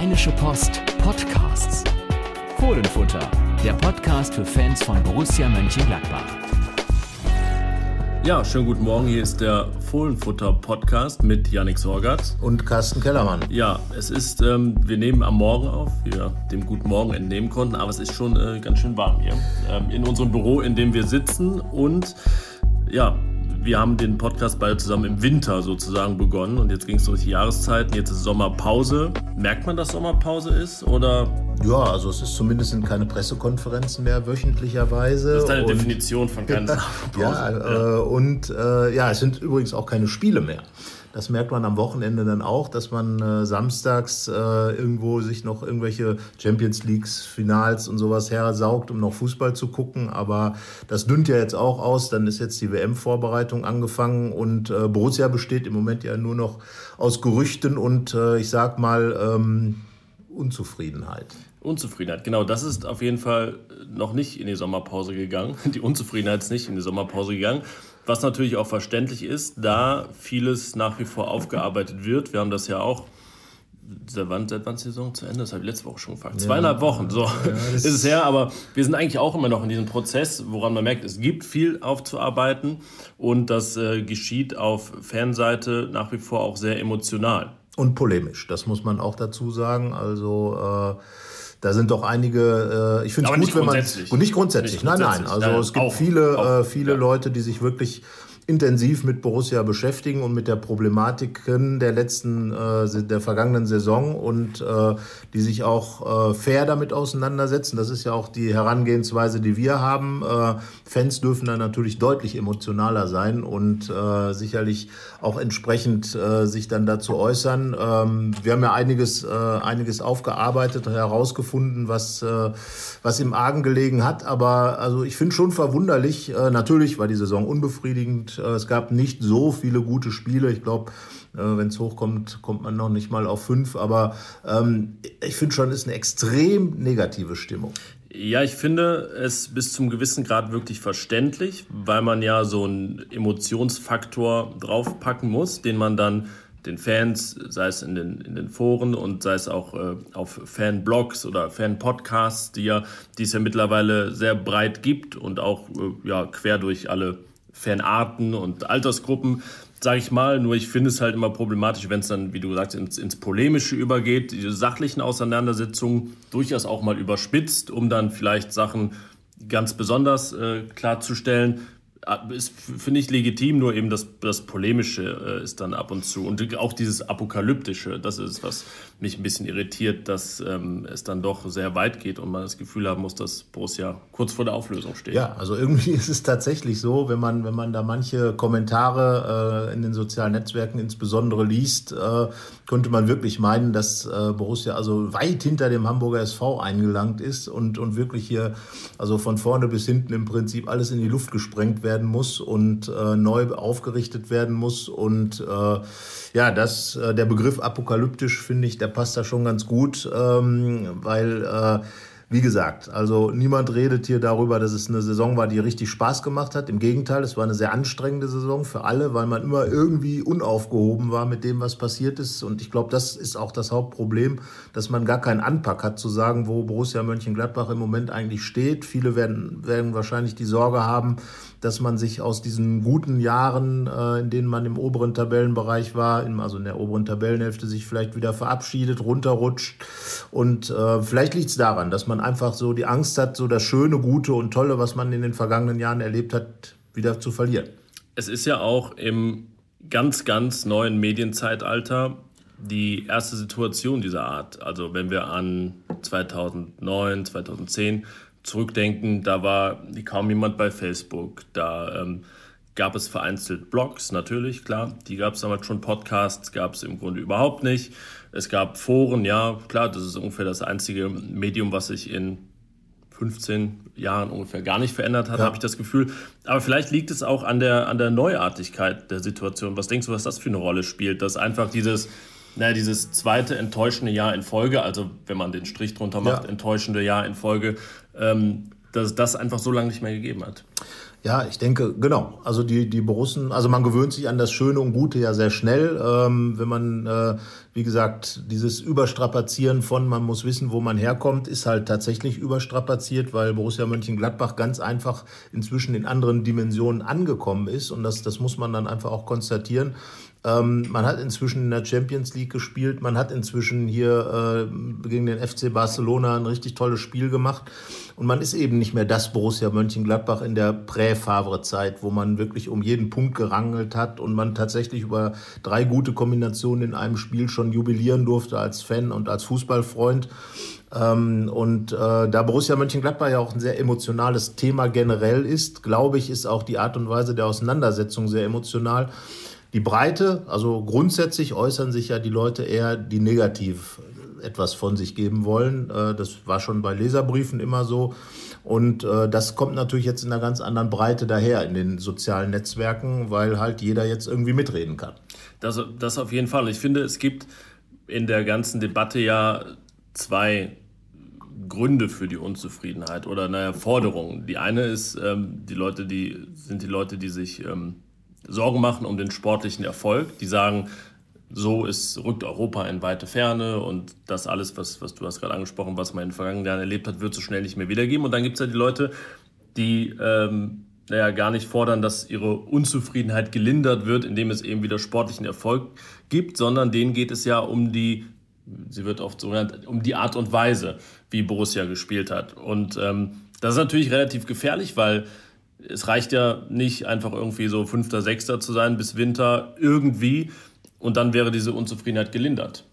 Rheinische Post Podcasts. Fohlenfutter, der Podcast für Fans von Borussia Mönchengladbach. Ja, schönen guten Morgen. Hier ist der Fohlenfutter Podcast mit Yannick Sorgatz und Carsten Kellermann. Ja, es ist, ähm, wir nehmen am Morgen auf, wie wir dem guten Morgen entnehmen konnten, aber es ist schon äh, ganz schön warm hier ähm, in unserem Büro, in dem wir sitzen und ja, wir haben den Podcast beide zusammen im Winter sozusagen begonnen und jetzt ging es durch die Jahreszeiten. Jetzt ist Sommerpause. Merkt man, dass Sommerpause ist oder? Ja, also es ist zumindest in keine Pressekonferenzen mehr wöchentlicherweise. Das ist deine und, Definition von keiner Sommerpause. ja, ja. Äh, und äh, ja, es sind übrigens auch keine Spiele mehr. Das merkt man am Wochenende dann auch, dass man äh, samstags äh, irgendwo sich noch irgendwelche Champions Leagues Finals und sowas hersaugt, um noch Fußball zu gucken. Aber das dünnt ja jetzt auch aus. Dann ist jetzt die WM-Vorbereitung angefangen und äh, Borussia besteht im Moment ja nur noch aus Gerüchten und äh, ich sag mal ähm, Unzufriedenheit. Unzufriedenheit, genau. Das ist auf jeden Fall noch nicht in die Sommerpause gegangen. Die Unzufriedenheit ist nicht in die Sommerpause gegangen. Was natürlich auch verständlich ist, da vieles nach wie vor aufgearbeitet wird. Wir haben das ja auch seit wann, seit wann ist die Saison zu Ende? Das habe ich letzte Woche schon gefragt. Ja. Zweieinhalb Wochen, so ja, ist es her. Aber wir sind eigentlich auch immer noch in diesem Prozess, woran man merkt, es gibt viel aufzuarbeiten und das äh, geschieht auf Fanseite nach wie vor auch sehr emotional. Und polemisch, das muss man auch dazu sagen. Also äh da sind doch einige, äh, ich finde es gut, wenn man. Und nicht grundsätzlich, nicht nein, nein. Also nein, es gibt auch, viele, auch, äh, viele ja. Leute, die sich wirklich intensiv mit Borussia beschäftigen und mit der Problematiken der letzten, äh, der vergangenen Saison und äh, die sich auch äh, fair damit auseinandersetzen. Das ist ja auch die Herangehensweise, die wir haben. Fans dürfen da natürlich deutlich emotionaler sein und sicherlich auch entsprechend sich dann dazu äußern. Ähm, wir haben ja einiges, einiges aufgearbeitet, herausgefunden, was, was im Argen gelegen hat. Aber also ich finde schon verwunderlich, natürlich war die Saison unbefriedigend. Äh, es gab nicht so viele gute Spiele. Ich glaube, äh, wenn es hochkommt, kommt man noch nicht mal auf fünf. Aber ähm, ich finde schon, ist eine extrem negative Stimmung. Ja, ich finde es bis zum gewissen Grad wirklich verständlich, weil man ja so einen Emotionsfaktor draufpacken muss, den man dann den Fans, sei es in den, in den Foren und sei es auch äh, auf Fanblogs oder Fanpodcasts, die, ja, die es ja mittlerweile sehr breit gibt und auch äh, ja, quer durch alle Fanarten und Altersgruppen, sage ich mal. Nur ich finde es halt immer problematisch, wenn es dann, wie du sagst, ins, ins Polemische übergeht, diese sachlichen Auseinandersetzungen durchaus auch mal überspitzt, um dann vielleicht Sachen ganz besonders äh, klarzustellen. Ah, ist, finde ich, legitim, nur eben das, das Polemische äh, ist dann ab und zu. Und auch dieses Apokalyptische, das ist, was mich ein bisschen irritiert, dass ähm, es dann doch sehr weit geht und man das Gefühl haben muss, dass Borussia kurz vor der Auflösung steht. Ja, also irgendwie ist es tatsächlich so, wenn man, wenn man da manche Kommentare äh, in den sozialen Netzwerken insbesondere liest, äh, könnte man wirklich meinen, dass äh, Borussia also weit hinter dem Hamburger SV eingelangt ist und, und wirklich hier also von vorne bis hinten im Prinzip alles in die Luft gesprengt wird werden muss und äh, neu aufgerichtet werden muss. Und äh, ja, das, äh, der Begriff apokalyptisch, finde ich, der passt da schon ganz gut, ähm, weil äh, wie gesagt, also niemand redet hier darüber, dass es eine Saison war, die richtig Spaß gemacht hat. Im Gegenteil, es war eine sehr anstrengende Saison für alle, weil man immer irgendwie unaufgehoben war mit dem, was passiert ist. Und ich glaube, das ist auch das Hauptproblem, dass man gar keinen Anpack hat, zu sagen, wo Borussia Mönchengladbach im Moment eigentlich steht. Viele werden, werden wahrscheinlich die Sorge haben, dass man sich aus diesen guten Jahren, äh, in denen man im oberen Tabellenbereich war, also in der oberen Tabellenhälfte, sich vielleicht wieder verabschiedet, runterrutscht. Und äh, vielleicht liegt es daran, dass man einfach so die Angst hat, so das Schöne, Gute und Tolle, was man in den vergangenen Jahren erlebt hat, wieder zu verlieren. Es ist ja auch im ganz, ganz neuen Medienzeitalter die erste Situation dieser Art. Also wenn wir an 2009, 2010 zurückdenken, da war kaum jemand bei Facebook. Da ähm, gab es vereinzelt Blogs, natürlich, klar. Die gab es damals schon. Podcasts gab es im Grunde überhaupt nicht. Es gab Foren, ja, klar, das ist ungefähr das einzige Medium, was sich in 15 Jahren ungefähr gar nicht verändert hat, ja. habe ich das Gefühl. Aber vielleicht liegt es auch an der, an der Neuartigkeit der Situation. Was denkst du, was das für eine Rolle spielt? Dass einfach dieses, naja, dieses zweite enttäuschende Jahr in Folge, also wenn man den Strich drunter macht, ja. enttäuschende Jahr in Folge, ähm, dass das einfach so lange nicht mehr gegeben hat. Ja, ich denke, genau. Also die, die Borussen, also man gewöhnt sich an das Schöne und Gute ja sehr schnell. Ähm, wenn man, äh, wie gesagt, dieses Überstrapazieren von, man muss wissen, wo man herkommt, ist halt tatsächlich überstrapaziert, weil Borussia Mönchengladbach ganz einfach inzwischen in anderen Dimensionen angekommen ist. Und das, das muss man dann einfach auch konstatieren. Ähm, man hat inzwischen in der Champions League gespielt. Man hat inzwischen hier äh, gegen den FC Barcelona ein richtig tolles Spiel gemacht. Und man ist eben nicht mehr das Borussia Mönchengladbach in der Prä-Favre-Zeit, wo man wirklich um jeden Punkt gerangelt hat und man tatsächlich über drei gute Kombinationen in einem Spiel schon jubilieren durfte als Fan und als Fußballfreund. Ähm, und äh, da Borussia Mönchengladbach ja auch ein sehr emotionales Thema generell ist, glaube ich, ist auch die Art und Weise der Auseinandersetzung sehr emotional. Die Breite, also grundsätzlich äußern sich ja die Leute eher, die negativ etwas von sich geben wollen. Äh, das war schon bei Leserbriefen immer so. Und äh, das kommt natürlich jetzt in einer ganz anderen Breite daher in den sozialen Netzwerken, weil halt jeder jetzt irgendwie mitreden kann. Das, das auf jeden Fall. Ich finde, es gibt in der ganzen Debatte ja zwei Gründe für die Unzufriedenheit oder naja, Forderungen. Die eine ist, ähm, die Leute, die sind die Leute, die sich ähm, Sorgen machen um den sportlichen Erfolg. Die sagen, so ist, rückt Europa in weite Ferne und das alles, was, was du hast gerade angesprochen, was man in den vergangenen Jahren erlebt hat, wird so schnell nicht mehr wiedergeben. Und dann gibt es ja die Leute, die ähm, naja, gar nicht fordern, dass ihre Unzufriedenheit gelindert wird, indem es eben wieder sportlichen Erfolg gibt, sondern denen geht es ja um die, sie wird oft so genannt, um die Art und Weise, wie Borussia gespielt hat. Und ähm, das ist natürlich relativ gefährlich, weil es reicht ja nicht einfach irgendwie so Fünfter, Sechster zu sein bis Winter irgendwie und dann wäre diese Unzufriedenheit gelindert.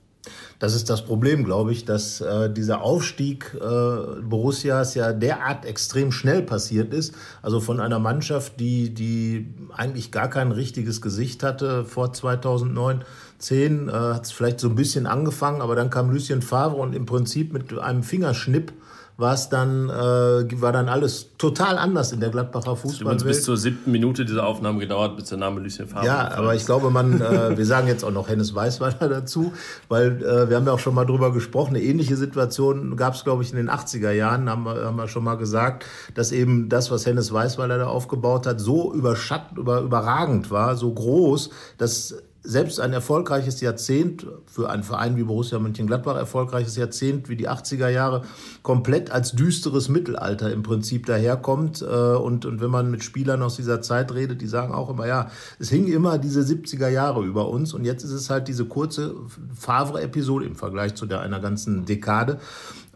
Das ist das Problem, glaube ich, dass äh, dieser Aufstieg äh, Borussias ja derart extrem schnell passiert ist. Also von einer Mannschaft, die, die eigentlich gar kein richtiges Gesicht hatte vor 2009, 10, äh, hat es vielleicht so ein bisschen angefangen, aber dann kam Lucien Favre und im Prinzip mit einem Fingerschnipp war es dann, äh, war dann alles total anders in der Gladbacher Fußballwelt. bis zur siebten Minute dieser Aufnahme gedauert, bis der Name Lucien Favre Ja, aber ich glaube, man, äh, wir sagen jetzt auch noch Hennes Weißweiler dazu, weil äh, wir haben ja auch schon mal drüber gesprochen. Eine ähnliche Situation gab es, glaube ich, in den 80er Jahren, haben wir, haben wir schon mal gesagt, dass eben das, was Hennes Weißweiler da aufgebaut hat, so überschattet, über, überragend war, so groß, dass selbst ein erfolgreiches Jahrzehnt, für einen Verein wie Borussia Mönchengladbach erfolgreiches Jahrzehnt wie die 80er Jahre, komplett als düsteres Mittelalter im Prinzip daherkommt. Äh, und, und wenn man mit Spielern aus dieser Zeit redet, die sagen auch immer, ja, es hing immer diese 70er Jahre über uns und jetzt ist es halt diese kurze Favre-Episode im Vergleich zu der einer ganzen Dekade,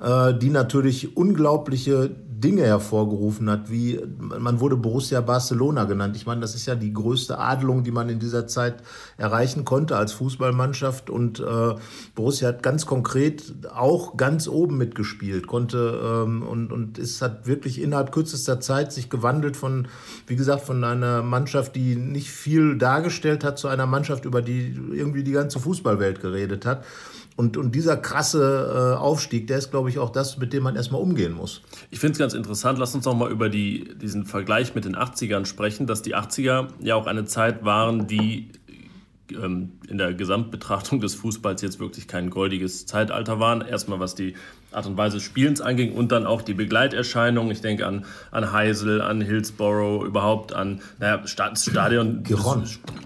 äh, die natürlich unglaubliche Dinge hervorgerufen hat, wie man wurde Borussia Barcelona genannt. Ich meine, das ist ja die größte Adelung, die man in dieser Zeit erreichen konnte als Fußballmannschaft. Und äh, Borussia hat ganz konkret auch ganz oben mitgespielt, konnte ähm, und, und es hat wirklich innerhalb kürzester Zeit sich gewandelt von, wie gesagt, von einer Mannschaft, die nicht viel dargestellt hat, zu einer Mannschaft, über die irgendwie die ganze Fußballwelt geredet hat. Und, und dieser krasse äh, Aufstieg, der ist, glaube ich, auch das, mit dem man erstmal umgehen muss. Ich finde es ganz interessant. Lass uns noch mal über die, diesen Vergleich mit den 80ern sprechen, dass die 80er ja auch eine Zeit waren, die ähm, in der Gesamtbetrachtung des Fußballs jetzt wirklich kein goldiges Zeitalter waren. Erstmal was die Art und Weise des Spielens anging und dann auch die Begleiterscheinungen. Ich denke an, an Heisel, an Hillsborough, überhaupt an naja, Stadion.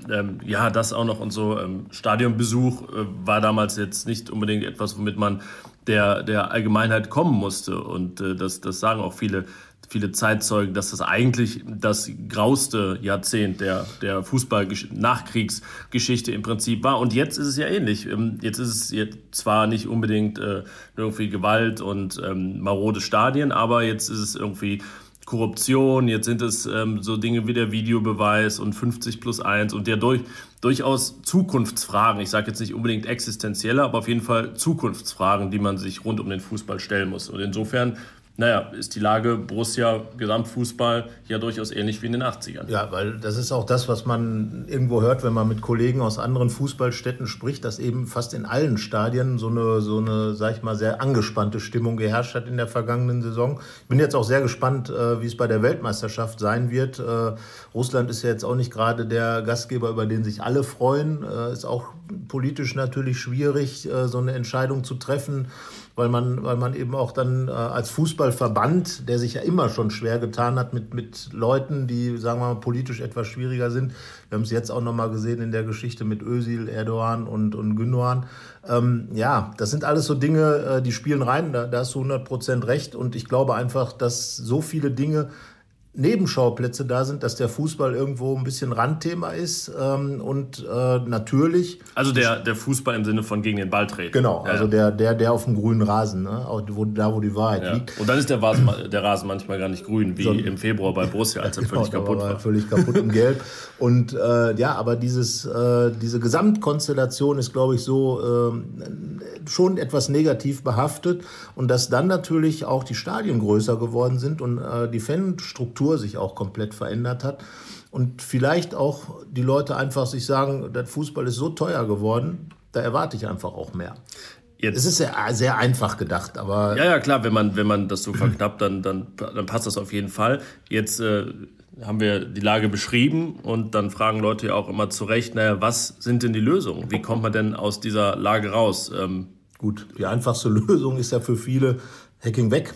Ähm, ja, das auch noch und so. Ähm, Stadionbesuch äh, war damals jetzt nicht unbedingt etwas, womit man der, der Allgemeinheit kommen musste. Und äh, das, das sagen auch viele viele Zeitzeugen, dass das eigentlich das grauste Jahrzehnt der, der Fußball-Nachkriegsgeschichte im Prinzip war. Und jetzt ist es ja ähnlich. Ähm, jetzt ist es jetzt zwar nicht unbedingt äh, irgendwie Gewalt und ähm, marode Stadien, aber jetzt ist es irgendwie Korruption, jetzt sind es ähm, so Dinge wie der Videobeweis und 50 plus 1 und der durch, durchaus Zukunftsfragen, ich sage jetzt nicht unbedingt existenzielle, aber auf jeden Fall Zukunftsfragen, die man sich rund um den Fußball stellen muss. Und insofern naja, ist die Lage Borussia Gesamtfußball ja durchaus ähnlich wie in den 80ern. Ja, weil das ist auch das, was man irgendwo hört, wenn man mit Kollegen aus anderen Fußballstädten spricht, dass eben fast in allen Stadien so eine, so eine, sag ich mal, sehr angespannte Stimmung geherrscht hat in der vergangenen Saison. Ich bin jetzt auch sehr gespannt, äh, wie es bei der Weltmeisterschaft sein wird. Äh, Russland ist ja jetzt auch nicht gerade der Gastgeber, über den sich alle freuen. Äh, ist auch politisch natürlich schwierig, so eine Entscheidung zu treffen, weil man, weil man eben auch dann als Fußball Fußballverband, der sich ja immer schon schwer getan hat mit, mit Leuten, die, sagen wir mal, politisch etwas schwieriger sind. Wir haben es jetzt auch nochmal gesehen in der Geschichte mit Özil, Erdogan und, und Gündogan. Ähm, ja, das sind alles so Dinge, äh, die spielen rein, da, da hast du 100 Prozent recht. Und ich glaube einfach, dass so viele Dinge Nebenschauplätze da sind, dass der Fußball irgendwo ein bisschen Randthema ist ähm, und äh, natürlich. Also der, der Fußball im Sinne von gegen den Ball treten. Genau, ja. also der, der, der auf dem grünen Rasen, ne? wo, da wo die Wahrheit ja. liegt. Und dann ist der Rasen, der Rasen manchmal gar nicht grün, wie so, im Februar bei Borussia, als er genau, völlig kaputt war. Völlig kaputt und gelb. Und äh, ja, aber dieses, äh, diese Gesamtkonstellation ist, glaube ich, so äh, schon etwas negativ behaftet und dass dann natürlich auch die Stadien größer geworden sind und äh, die Fanstruktur Kultur sich auch komplett verändert hat. Und vielleicht auch die Leute einfach sich sagen, der Fußball ist so teuer geworden, da erwarte ich einfach auch mehr. Jetzt. Es ist sehr, sehr einfach gedacht, aber. Ja, ja, klar, wenn man, wenn man das so verknappt, dann, dann, dann passt das auf jeden Fall. Jetzt äh, haben wir die Lage beschrieben und dann fragen Leute ja auch immer zu Recht, naja, was sind denn die Lösungen? Wie kommt man denn aus dieser Lage raus? Ähm, Gut, die einfachste Lösung ist ja für viele Hacking weg.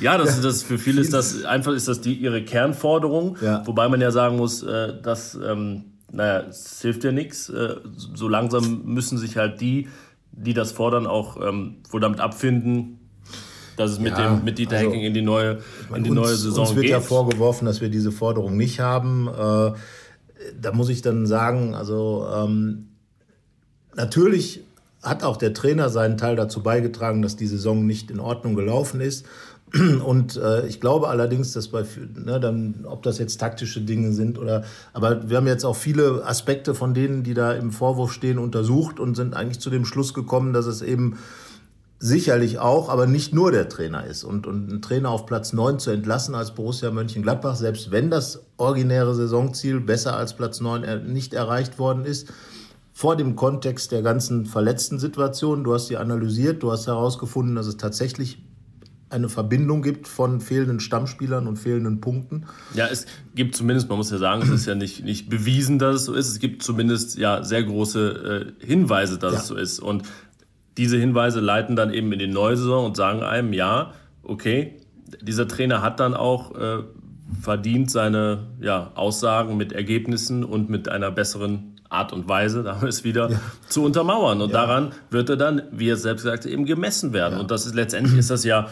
Ja, das, das für viele ist das einfach ist das die ihre Kernforderung, ja. wobei man ja sagen muss, äh, dass ähm, naja, es hilft ja nichts. Äh, so langsam müssen sich halt die, die das fordern, auch ähm, wohl damit abfinden, dass es mit ja, dem mit Dieter also, Hecking in die neue in die uns, neue Saison geht. Uns wird geht. ja vorgeworfen, dass wir diese Forderung nicht haben. Äh, da muss ich dann sagen, also ähm, natürlich hat auch der Trainer seinen Teil dazu beigetragen, dass die Saison nicht in Ordnung gelaufen ist. Und äh, ich glaube allerdings, dass bei, ne, dann, ob das jetzt taktische Dinge sind oder, aber wir haben jetzt auch viele Aspekte von denen, die da im Vorwurf stehen, untersucht und sind eigentlich zu dem Schluss gekommen, dass es eben sicherlich auch, aber nicht nur der Trainer ist. Und, und einen Trainer auf Platz 9 zu entlassen als Borussia Mönchengladbach, selbst wenn das originäre Saisonziel besser als Platz 9 nicht erreicht worden ist, vor dem Kontext der ganzen verletzten Situation. Du hast sie analysiert, du hast herausgefunden, dass es tatsächlich eine Verbindung gibt von fehlenden Stammspielern und fehlenden Punkten. Ja, es gibt zumindest, man muss ja sagen, es ist ja nicht, nicht bewiesen, dass es so ist. Es gibt zumindest ja sehr große äh, Hinweise, dass ja. es so ist. Und diese Hinweise leiten dann eben in die neue Saison und sagen einem, ja, okay, dieser Trainer hat dann auch äh, verdient, seine ja, Aussagen mit Ergebnissen und mit einer besseren Art und Weise, da haben es wieder, ja. zu untermauern. Und ja. daran wird er dann, wie er selbst gesagt hat, eben gemessen werden. Ja. Und das ist letztendlich ist das ja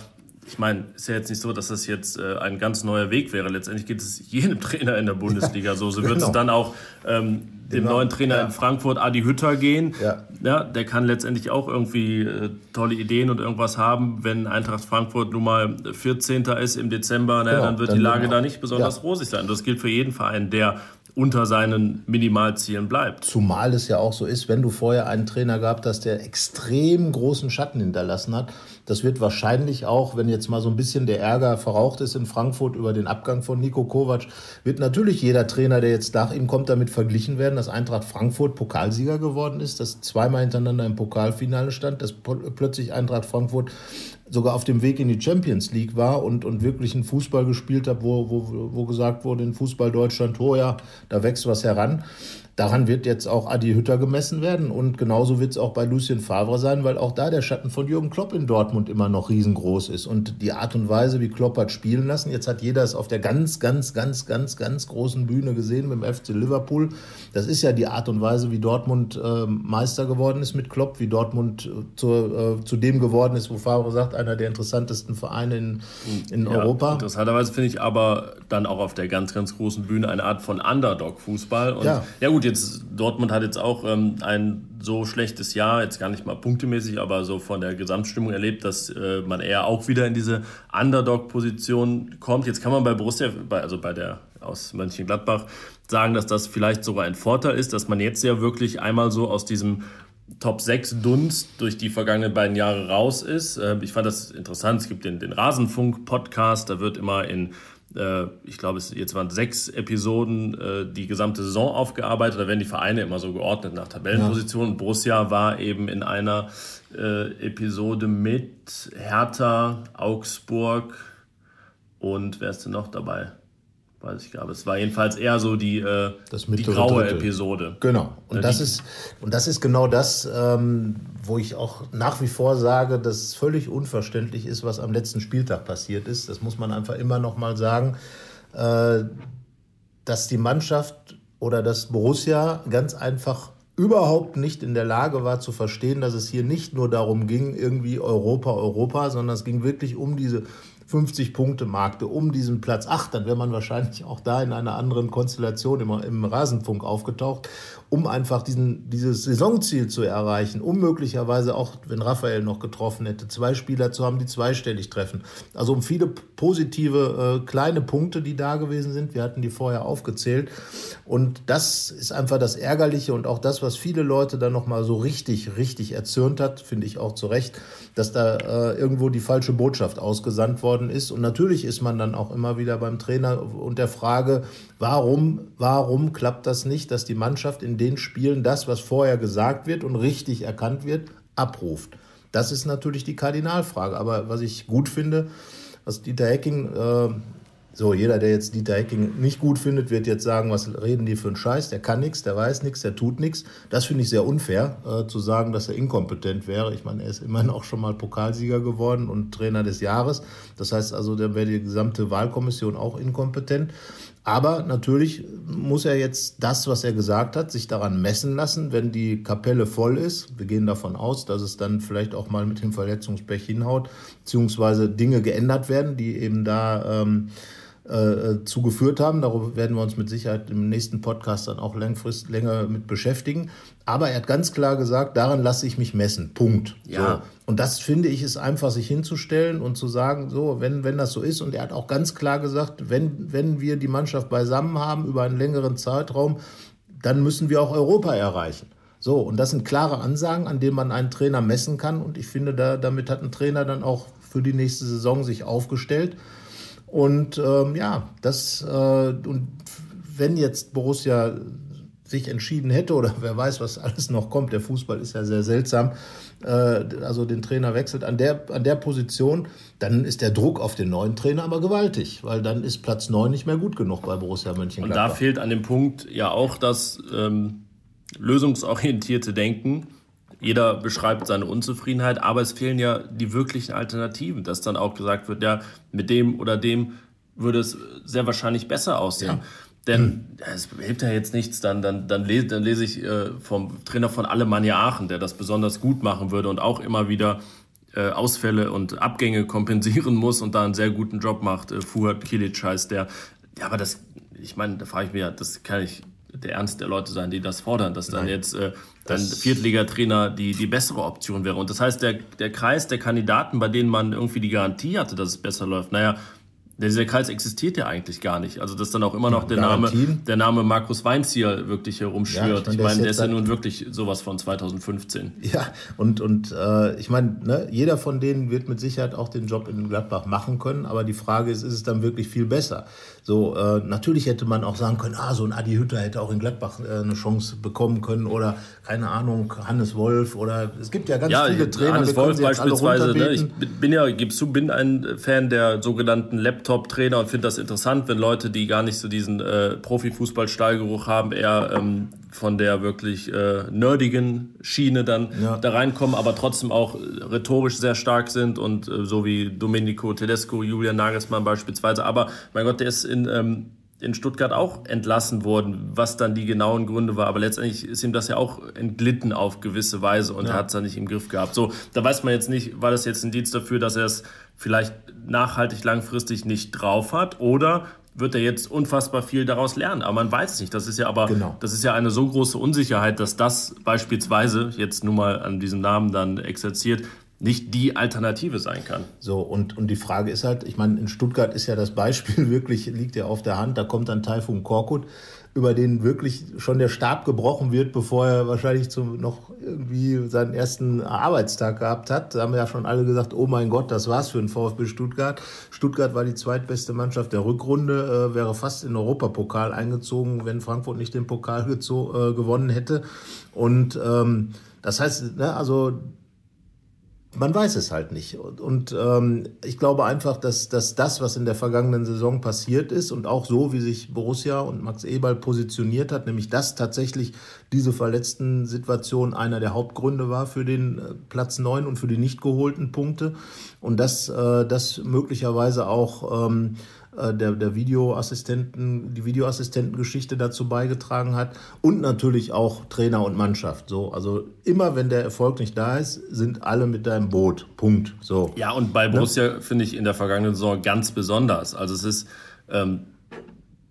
ich meine, ist ja jetzt nicht so, dass das jetzt äh, ein ganz neuer Weg wäre. Letztendlich geht es jedem Trainer in der Bundesliga so. So wird genau. es dann auch ähm, dem genau. neuen Trainer ja. in Frankfurt, Adi Hütter, gehen. Ja. ja. der kann letztendlich auch irgendwie äh, tolle Ideen und irgendwas haben. Wenn Eintracht Frankfurt nun mal 14. ist im Dezember, na, genau. dann wird dann die Lage da nicht besonders ja. rosig sein. Das gilt für jeden Verein, der unter seinen Minimalzielen bleibt. Zumal es ja auch so ist, wenn du vorher einen Trainer gehabt hast, der extrem großen Schatten hinterlassen hat, das wird wahrscheinlich auch, wenn jetzt mal so ein bisschen der Ärger verraucht ist in Frankfurt über den Abgang von Nico Kovac, wird natürlich jeder Trainer, der jetzt nach ihm kommt, damit verglichen werden, dass Eintracht Frankfurt Pokalsieger geworden ist, dass zweimal hintereinander im Pokalfinale stand, dass plötzlich Eintracht Frankfurt sogar auf dem Weg in die Champions League war und, und wirklich einen Fußball gespielt hat, wo, wo, wo gesagt wurde, in Fußball Deutschland, oh ja, da wächst was heran. Daran wird jetzt auch Adi Hütter gemessen werden und genauso wird es auch bei Lucien Favre sein, weil auch da der Schatten von Jürgen Klopp in Dortmund immer noch riesengroß ist und die Art und Weise, wie Klopp hat spielen lassen. Jetzt hat jeder es auf der ganz, ganz, ganz, ganz, ganz großen Bühne gesehen mit dem FC Liverpool. Das ist ja die Art und Weise, wie Dortmund äh, Meister geworden ist mit Klopp, wie Dortmund äh, zu, äh, zu dem geworden ist, wo Favre sagt, einer der interessantesten Vereine in, in ja, Europa. Interessanterweise finde ich aber dann auch auf der ganz, ganz großen Bühne eine Art von Underdog-Fußball. ja. ja gut, jetzt Dortmund hat jetzt auch ähm, ein so schlechtes Jahr, jetzt gar nicht mal punktemäßig, aber so von der Gesamtstimmung erlebt, dass äh, man eher auch wieder in diese Underdog-Position kommt. Jetzt kann man bei Borussia, bei, also bei der aus Mönchengladbach, sagen, dass das vielleicht sogar ein Vorteil ist, dass man jetzt ja wirklich einmal so aus diesem Top 6 Dunst durch die vergangenen beiden Jahre raus ist. Äh, ich fand das interessant. Es gibt den, den Rasenfunk-Podcast, da wird immer in ich glaube, es jetzt waren sechs Episoden, äh, die gesamte Saison aufgearbeitet. Da werden die Vereine immer so geordnet nach Tabellenpositionen. Ja. Borussia war eben in einer äh, Episode mit Hertha, Augsburg und wer ist denn noch dabei? Weiß ich gar nicht. Es war jedenfalls eher so die, äh, die graue Drittel. Episode. Genau. Und, ja, das ist, und das ist genau das, ähm, wo ich auch nach wie vor sage, dass es völlig unverständlich ist, was am letzten Spieltag passiert ist. Das muss man einfach immer noch mal sagen, äh, dass die Mannschaft oder das Borussia ganz einfach überhaupt nicht in der Lage war zu verstehen, dass es hier nicht nur darum ging, irgendwie Europa, Europa, sondern es ging wirklich um diese 50-Punkte-Markte um diesen Platz 8, dann wäre man wahrscheinlich auch da in einer anderen Konstellation im, im Rasenfunk aufgetaucht, um einfach diesen, dieses Saisonziel zu erreichen, um möglicherweise auch, wenn Raphael noch getroffen hätte, zwei Spieler zu haben, die zweistellig treffen. Also um viele positive äh, kleine Punkte, die da gewesen sind. Wir hatten die vorher aufgezählt. Und das ist einfach das Ärgerliche und auch das, was viele Leute dann nochmal so richtig, richtig erzürnt hat, finde ich auch zu Recht, dass da äh, irgendwo die falsche Botschaft ausgesandt worden ist. Und natürlich ist man dann auch immer wieder beim Trainer und der Frage, warum, warum klappt das nicht, dass die Mannschaft in den Spielen das, was vorher gesagt wird und richtig erkannt wird, abruft. Das ist natürlich die Kardinalfrage. Aber was ich gut finde, was Dieter Hecking äh, so, jeder, der jetzt Dieter Hecking nicht gut findet, wird jetzt sagen, was reden die für einen Scheiß? Der kann nichts, der weiß nichts, der tut nichts. Das finde ich sehr unfair, äh, zu sagen, dass er inkompetent wäre. Ich meine, er ist immerhin auch schon mal Pokalsieger geworden und Trainer des Jahres. Das heißt also, da wäre die gesamte Wahlkommission auch inkompetent. Aber natürlich muss er jetzt das, was er gesagt hat, sich daran messen lassen, wenn die Kapelle voll ist. Wir gehen davon aus, dass es dann vielleicht auch mal mit dem Verletzungspech hinhaut, beziehungsweise Dinge geändert werden, die eben da ähm, äh, zugeführt haben. Darüber werden wir uns mit Sicherheit im nächsten Podcast dann auch langfristig länger mit beschäftigen. Aber er hat ganz klar gesagt, daran lasse ich mich messen. Punkt. Ja. So. Und das finde ich ist einfach, sich hinzustellen und zu sagen, so, wenn, wenn das so ist. Und er hat auch ganz klar gesagt, wenn, wenn wir die Mannschaft beisammen haben über einen längeren Zeitraum, dann müssen wir auch Europa erreichen. So, und das sind klare Ansagen, an denen man einen Trainer messen kann. Und ich finde, da, damit hat ein Trainer dann auch für die nächste Saison sich aufgestellt. Und ähm, ja, das äh, und wenn jetzt Borussia sich entschieden hätte oder wer weiß, was alles noch kommt, der Fußball ist ja sehr seltsam, äh, also den Trainer wechselt an der, an der Position, dann ist der Druck auf den neuen Trainer aber gewaltig, weil dann ist Platz 9 nicht mehr gut genug bei Borussia Mönchengladbach. Und da fehlt an dem Punkt ja auch das ähm, lösungsorientierte Denken jeder beschreibt seine Unzufriedenheit, aber es fehlen ja die wirklichen Alternativen, dass dann auch gesagt wird, ja, mit dem oder dem würde es sehr wahrscheinlich besser aussehen. Ja. Denn hm. es hilft ja jetzt nichts, dann, dann, dann, lese, dann lese ich äh, vom Trainer von Alemannia Aachen, der das besonders gut machen würde und auch immer wieder äh, Ausfälle und Abgänge kompensieren muss und da einen sehr guten Job macht. Äh, Fuhad Kilic heißt der. Ja, aber das, ich meine, da frage ich mich, das kann ich der Ernst der Leute sein, die das fordern, dass dann Nein, jetzt äh, dann Viertligatrainer die, die bessere Option wäre. Und das heißt, der, der Kreis der Kandidaten, bei denen man irgendwie die Garantie hatte, dass es besser läuft, naja, dieser Kreis existiert ja eigentlich gar nicht. Also dass dann auch immer noch der Name, der Name Markus Weinzierl wirklich herumschwirrt. Ja, ich meine, der ist ja nun wirklich sowas von 2015. Ja, und, und äh, ich meine, ne, jeder von denen wird mit Sicherheit auch den Job in Gladbach machen können, aber die Frage ist, ist es dann wirklich viel besser? So, äh, natürlich hätte man auch sagen können, ah, so ein Adi Hütter hätte auch in Gladbach äh, eine Chance bekommen können oder keine Ahnung, Hannes Wolf oder es gibt ja ganz ja, viele Trainer. Hannes Wolf beispielsweise, ne, ich bin ja, gibst du, bin ein Fan der sogenannten Laptop-Trainer und finde das interessant, wenn Leute, die gar nicht so diesen äh, Profifußball-Stallgeruch haben, eher ähm, von der wirklich äh, nerdigen Schiene dann ja. da reinkommen, aber trotzdem auch rhetorisch sehr stark sind und äh, so wie Domenico Tedesco, Julian Nagelsmann beispielsweise. Aber mein Gott, der ist in, ähm, in Stuttgart auch entlassen worden, was dann die genauen Gründe war. Aber letztendlich ist ihm das ja auch entglitten auf gewisse Weise und ja. er hat es dann nicht im Griff gehabt. So, da weiß man jetzt nicht, war das jetzt ein Dienst dafür, dass er es vielleicht nachhaltig langfristig nicht drauf hat oder wird er jetzt unfassbar viel daraus lernen. Aber man weiß es nicht. Das ist ja aber, genau. das ist ja eine so große Unsicherheit, dass das beispielsweise, jetzt nur mal an diesem Namen dann exerziert, nicht die Alternative sein kann. So, und, und die Frage ist halt, ich meine, in Stuttgart ist ja das Beispiel wirklich, liegt ja auf der Hand, da kommt dann Taifun Korkut, über den wirklich schon der Stab gebrochen wird, bevor er wahrscheinlich zum, noch irgendwie seinen ersten Arbeitstag gehabt hat. Da haben ja schon alle gesagt, oh mein Gott, das war's für den VfB Stuttgart. Stuttgart war die zweitbeste Mannschaft der Rückrunde, äh, wäre fast in den Europapokal eingezogen, wenn Frankfurt nicht den Pokal äh, gewonnen hätte. Und ähm, das heißt, ne, also man weiß es halt nicht. Und, und ähm, ich glaube einfach, dass, dass das, was in der vergangenen Saison passiert ist und auch so, wie sich Borussia und Max Eberl positioniert hat, nämlich dass tatsächlich diese verletzten Situation einer der Hauptgründe war für den äh, Platz 9 und für die nicht geholten Punkte und dass äh, das möglicherweise auch ähm, äh, der, der Videoassistenten, die Videoassistentengeschichte dazu beigetragen hat und natürlich auch Trainer und Mannschaft. So, also immer wenn der Erfolg nicht da ist, sind alle mit deinem Boot. Punkt. So. Ja, und bei ne? Borussia ne? finde ich in der vergangenen Saison ganz besonders. Also es ist, ähm,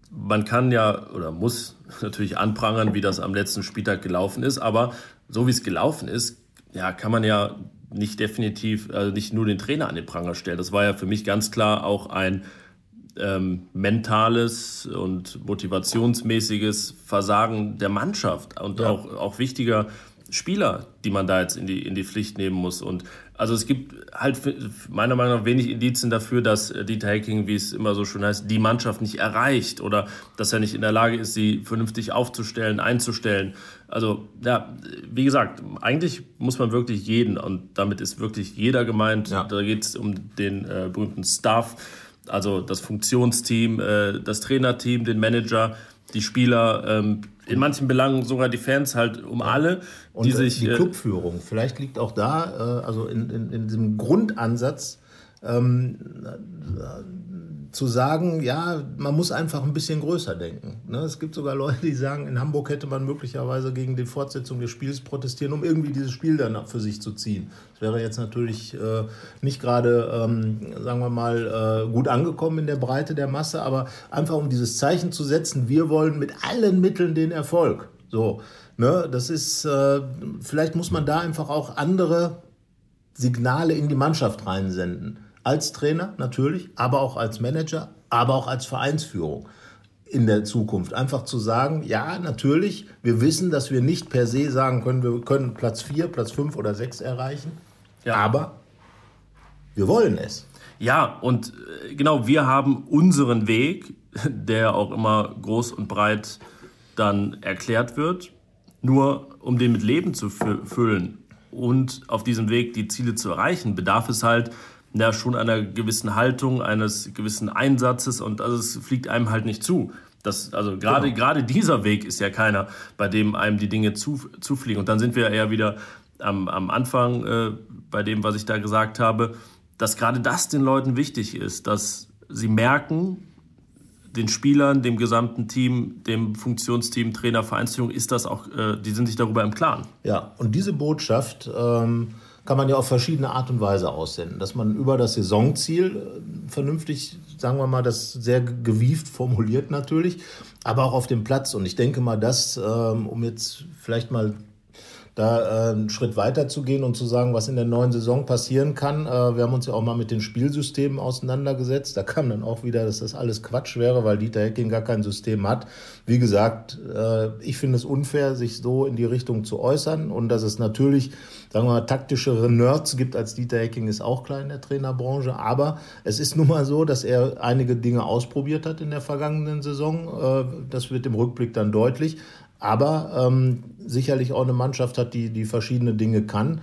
man kann ja oder muss natürlich anprangern, wie das am letzten Spieltag gelaufen ist, aber so wie es gelaufen ist, ja, kann man ja nicht definitiv, also nicht nur den Trainer an den Pranger stellen. Das war ja für mich ganz klar auch ein ähm, mentales und motivationsmäßiges Versagen der Mannschaft und ja. auch, auch wichtiger Spieler, die man da jetzt in die, in die Pflicht nehmen muss. Und also es gibt halt meiner Meinung nach wenig Indizien dafür, dass äh, Dieter Hecking, wie es immer so schön heißt, die Mannschaft nicht erreicht oder dass er nicht in der Lage ist, sie vernünftig aufzustellen, einzustellen. Also ja, wie gesagt, eigentlich muss man wirklich jeden, und damit ist wirklich jeder gemeint, ja. da geht es um den äh, berühmten Staff, also das Funktionsteam, äh, das Trainerteam, den Manager, die Spieler, ähm, in manchen Belangen sogar die Fans halt um alle, die Und, äh, sich. Die äh, Clubführung, vielleicht liegt auch da, äh, also in, in, in diesem Grundansatz, ähm, zu sagen, ja, man muss einfach ein bisschen größer denken. Ne? Es gibt sogar Leute, die sagen, in Hamburg hätte man möglicherweise gegen die Fortsetzung des Spiels protestieren, um irgendwie dieses Spiel dann für sich zu ziehen. Das wäre jetzt natürlich äh, nicht gerade, ähm, sagen wir mal, äh, gut angekommen in der Breite der Masse, aber einfach um dieses Zeichen zu setzen, wir wollen mit allen Mitteln den Erfolg. So, ne? das ist, äh, vielleicht muss man da einfach auch andere Signale in die Mannschaft reinsenden als Trainer natürlich, aber auch als Manager, aber auch als Vereinsführung in der Zukunft. Einfach zu sagen, ja, natürlich, wir wissen, dass wir nicht per se sagen können, wir können Platz 4, Platz 5 oder 6 erreichen, ja. aber wir wollen es. Ja, und äh, genau, wir haben unseren Weg, der auch immer groß und breit dann erklärt wird, nur um den mit Leben zu füllen und auf diesem Weg die Ziele zu erreichen, bedarf es halt ja, schon einer gewissen Haltung, eines gewissen Einsatzes und also es fliegt einem halt nicht zu. Das, also gerade genau. gerade dieser Weg ist ja keiner, bei dem einem die Dinge zu, zufliegen. Und dann sind wir eher wieder am, am Anfang äh, bei dem, was ich da gesagt habe, dass gerade das den Leuten wichtig ist, dass sie merken, den Spielern, dem gesamten Team, dem Funktionsteam, Trainer, Vereinsführung, ist das auch, äh, die sind sich darüber im Klaren. Ja, und diese Botschaft ähm, kann man ja auf verschiedene Art und Weise aussenden. Dass man über das Saisonziel äh, vernünftig, sagen wir mal, das sehr gewieft formuliert natürlich, aber auch auf dem Platz. Und ich denke mal, dass, ähm, um jetzt vielleicht mal da äh, einen Schritt weiter zu gehen und zu sagen, was in der neuen Saison passieren kann. Äh, wir haben uns ja auch mal mit den Spielsystemen auseinandergesetzt. Da kam dann auch wieder, dass das alles Quatsch wäre, weil Dieter Hecking gar kein System hat. Wie gesagt, äh, ich finde es unfair, sich so in die Richtung zu äußern und dass es natürlich, sagen wir mal, taktischere Nerds gibt als Dieter Hecking, ist auch klar in der Trainerbranche. Aber es ist nun mal so, dass er einige Dinge ausprobiert hat in der vergangenen Saison. Äh, das wird im Rückblick dann deutlich aber ähm, sicherlich auch eine Mannschaft hat, die, die verschiedene Dinge kann.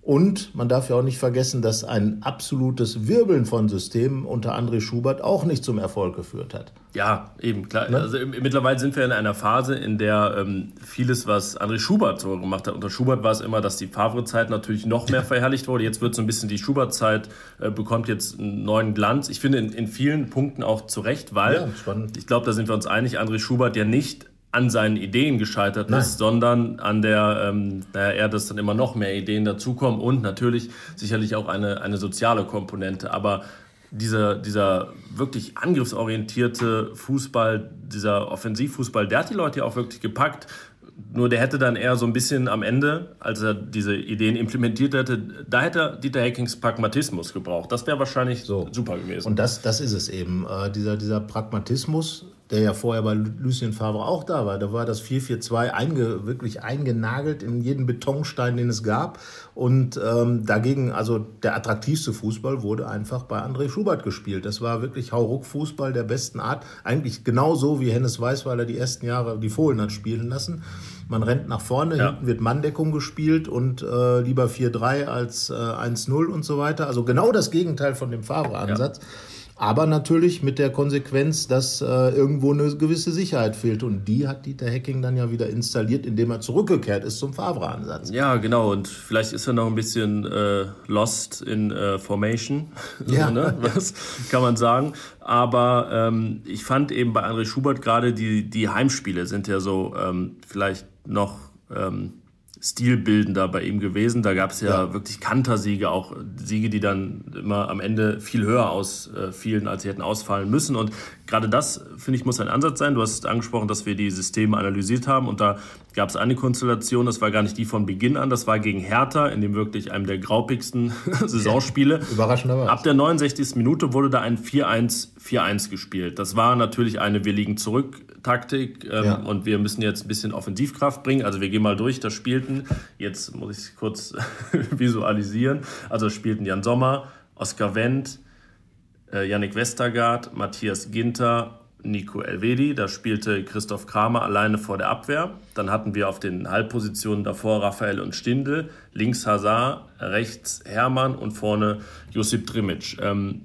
Und man darf ja auch nicht vergessen, dass ein absolutes Wirbeln von Systemen unter André Schubert auch nicht zum Erfolg geführt hat. Ja, eben, klar. Ne? Also mittlerweile sind wir in einer Phase, in der ähm, vieles, was André Schubert so gemacht hat, unter Schubert war es immer, dass die Favre-Zeit natürlich noch mehr verherrlicht wurde. Jetzt wird so ein bisschen die Schubert-Zeit, äh, bekommt jetzt einen neuen Glanz. Ich finde in, in vielen Punkten auch zu Recht, weil ja, ich glaube, da sind wir uns einig, André Schubert ja nicht an seinen Ideen gescheitert Nein. ist, sondern an der, ähm, naja, dass dann immer noch mehr Ideen dazukommen und natürlich sicherlich auch eine, eine soziale Komponente. Aber dieser, dieser wirklich angriffsorientierte Fußball, dieser Offensivfußball, der hat die Leute ja auch wirklich gepackt. Nur der hätte dann eher so ein bisschen am Ende, als er diese Ideen implementiert hätte, da hätte Dieter Hackings Pragmatismus gebraucht. Das wäre wahrscheinlich so. super gewesen. Und das, das ist es eben. Äh, dieser, dieser Pragmatismus, der ja vorher bei Lucien Favre auch da war. Da war das 4-4-2 einge, wirklich eingenagelt in jeden Betonstein, den es gab. Und ähm, dagegen, also der attraktivste Fußball wurde einfach bei André Schubert gespielt. Das war wirklich Hauruck-Fußball der besten Art. Eigentlich genauso wie Hennes Weißweiler die ersten Jahre die Fohlen hat spielen lassen. Man rennt nach vorne, ja. hinten wird Manndeckung gespielt und äh, lieber 4-3 als äh, 1-0 und so weiter. Also genau das Gegenteil von dem Favre-Ansatz. Ja. Aber natürlich mit der Konsequenz, dass äh, irgendwo eine gewisse Sicherheit fehlt. Und die hat Dieter Hecking dann ja wieder installiert, indem er zurückgekehrt ist zum Favre-Ansatz. Ja, genau. Und vielleicht ist er noch ein bisschen äh, lost in äh, Formation. Ja. ne? Was kann man sagen. Aber ähm, ich fand eben bei André Schubert gerade die, die Heimspiele sind ja so ähm, vielleicht noch. Ähm, stilbildender bei ihm gewesen. Da gab es ja, ja, wirklich Kantersiege, auch Siege, die dann immer am Ende viel höher ausfielen, als sie hätten ausfallen müssen. Und gerade das, finde ich, muss ein Ansatz sein. Du hast angesprochen, dass wir die Systeme analysiert haben und da gab es eine Konstellation, das war gar nicht die von Beginn an, das war gegen Hertha, in dem wirklich einem der graupigsten Saisonspiele. Überraschenderweise. Ab der 69. Minute wurde da ein 4-1-4-1 gespielt. Das war natürlich eine Wir liegen zurück Taktik ähm, ja. und wir müssen jetzt ein bisschen Offensivkraft bringen. Also wir gehen mal durch das Spielten. Jetzt muss ich es kurz visualisieren. Also spielten Jan Sommer, Oskar Wendt, äh, Yannick Westergaard, Matthias Ginter, Nico Elvedi. Da spielte Christoph Kramer alleine vor der Abwehr. Dann hatten wir auf den Halbpositionen davor Raphael und Stindl, links Hazard, rechts Hermann und vorne Josip Drimic. Ähm,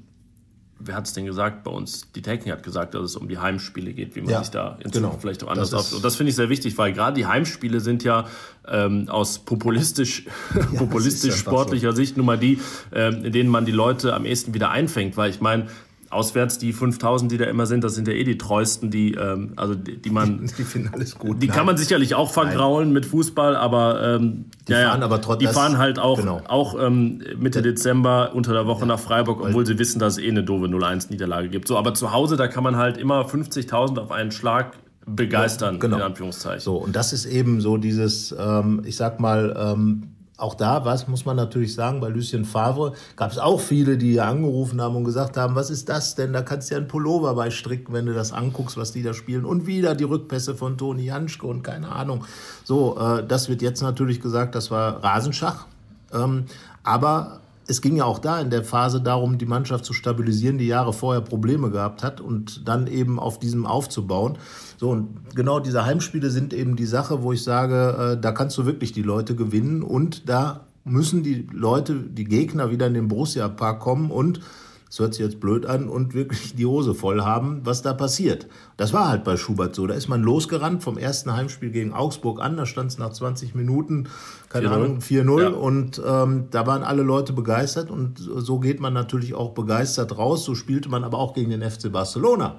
wer hat es denn gesagt bei uns? Die Technik hat gesagt, dass es um die Heimspiele geht, wie man ja, sich da in genau. vielleicht auch anders auf. Und das finde ich sehr wichtig, weil gerade die Heimspiele sind ja ähm, aus populistisch, ja, populistisch sportlicher so. Sicht nun mal die, ähm, in denen man die Leute am ehesten wieder einfängt. Weil ich meine, auswärts die 5000, die da immer sind, das sind ja eh die treuesten, die, ähm, also die, die man. Die, finden alles gut. Die Nein. kann man sicherlich auch vergraulen Nein. mit Fußball, aber ähm, die ja, fahren aber trotzdem. Die fahren halt auch, genau. auch ähm, Mitte der, Dezember unter der Woche ja, nach Freiburg, obwohl sie wissen, dass es eh eine doofe 0-1-Niederlage gibt. So, aber zu Hause, da kann man halt immer 50.000 auf einen Schlag begeistern, ja, genau. in Anführungszeichen. So, und das ist eben so dieses, ähm, ich sag mal, ähm, auch da, was muss man natürlich sagen, bei Lucien Favre gab es auch viele, die angerufen haben und gesagt haben, was ist das denn? Da kannst du ja einen Pullover bei stricken, wenn du das anguckst, was die da spielen. Und wieder die Rückpässe von Toni Janschke und keine Ahnung. So, äh, das wird jetzt natürlich gesagt, das war Rasenschach. Ähm, aber es ging ja auch da in der Phase darum, die Mannschaft zu stabilisieren, die Jahre vorher Probleme gehabt hat und dann eben auf diesem aufzubauen. So, und genau diese Heimspiele sind eben die Sache, wo ich sage, äh, da kannst du wirklich die Leute gewinnen und da müssen die Leute, die Gegner wieder in den Borussia-Park kommen und das hört sich jetzt blöd an, und wirklich die Hose voll haben, was da passiert. Das war halt bei Schubert so. Da ist man losgerannt vom ersten Heimspiel gegen Augsburg an, da stand es nach 20 Minuten, keine 4 Ahnung, 4-0 ja. und ähm, da waren alle Leute begeistert und so geht man natürlich auch begeistert raus. So spielte man aber auch gegen den FC Barcelona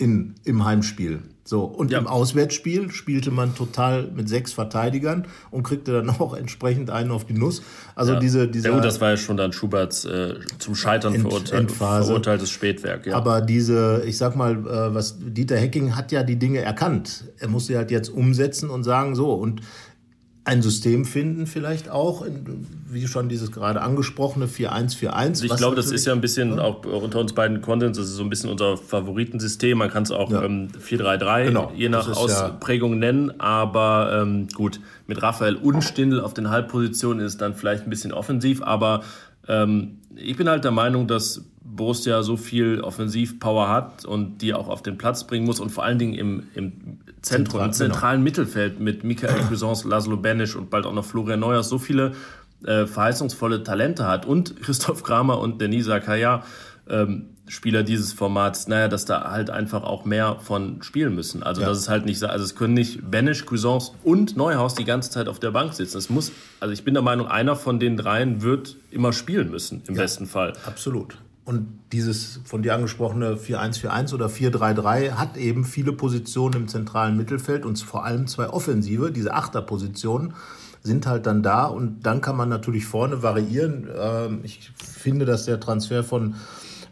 in, im Heimspiel. So, und ja. im Auswärtsspiel spielte man total mit sechs Verteidigern und kriegte dann auch entsprechend einen auf die Nuss. Also ja. diese, diese. Ja gut, das war ja schon dann Schuberts äh, zum Scheitern Ent, verurteilt, verurteiltes Spätwerk. Ja. Aber diese, ich sag mal, äh, was Dieter Hecking hat ja die Dinge erkannt. Er muss sie halt jetzt umsetzen und sagen, so, und ein System finden vielleicht auch, wie schon dieses gerade angesprochene 4-1-4-1. Ich glaube, das ist ja ein bisschen ja. auch unter uns beiden Konsens, das ist so ein bisschen unser Favoritensystem. Man kann es auch ja. ähm, 4-3-3 genau. je nach Ausprägung ja. nennen, aber ähm, gut, mit Raphael und Stindl auf den Halbpositionen ist es dann vielleicht ein bisschen offensiv, aber ähm, ich bin halt der Meinung, dass Borussia so viel Offensivpower hat und die auch auf den Platz bringen muss und vor allen Dingen im, im Zentrum, im zentralen genau. Mittelfeld mit Michael Cuisance, Laszlo Benisch und bald auch noch Florian Neuers so viele äh, verheißungsvolle Talente hat und Christoph Kramer und Denisa Kaya, ähm, Spieler dieses Formats, naja, dass da halt einfach auch mehr von spielen müssen. Also ja. das ist halt nicht, also es können nicht Benisch, Cuisance und Neuhaus die ganze Zeit auf der Bank sitzen. Es muss, also ich bin der Meinung, einer von den dreien wird immer spielen müssen, im ja, besten Fall. Absolut. Und dieses von dir angesprochene 4-1-4-1 oder 4-3-3 hat eben viele Positionen im zentralen Mittelfeld und vor allem zwei Offensive, diese Achterpositionen sind halt dann da und dann kann man natürlich vorne variieren. Ähm, ich finde, dass der Transfer von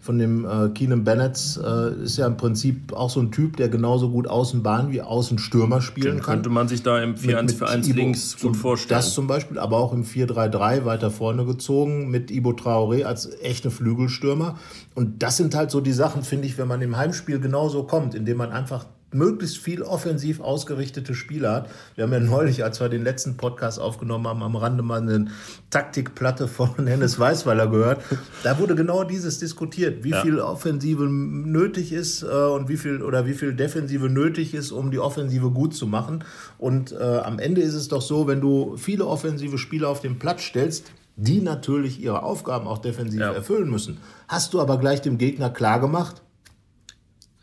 von dem äh, Keenan Bennett äh, ist ja im Prinzip auch so ein Typ, der genauso gut Außenbahn wie Außenstürmer spielen Den kann. könnte man sich da im 4-1-4-1 links gut vorstellen. Das zum Beispiel, aber auch im 4-3-3 weiter vorne gezogen mit Ibo Traoré als echte Flügelstürmer. Und das sind halt so die Sachen, finde ich, wenn man im Heimspiel genauso kommt, indem man einfach möglichst viel offensiv ausgerichtete Spieler hat. Wir haben ja neulich, als wir den letzten Podcast aufgenommen haben, am Rande mal eine Taktikplatte von Hennes Weißweiler gehört. Da wurde genau dieses diskutiert, wie Ja. viel Offensive nötig ist äh, und wie viel oder wie viel Defensive nötig ist, um die Offensive gut zu machen. Und äh, am Ende ist es doch so, wenn du viele offensive Spieler auf den Platz stellst, die natürlich ihre Aufgaben auch defensiv Ja. erfüllen müssen, hast du aber gleich dem Gegner klar gemacht,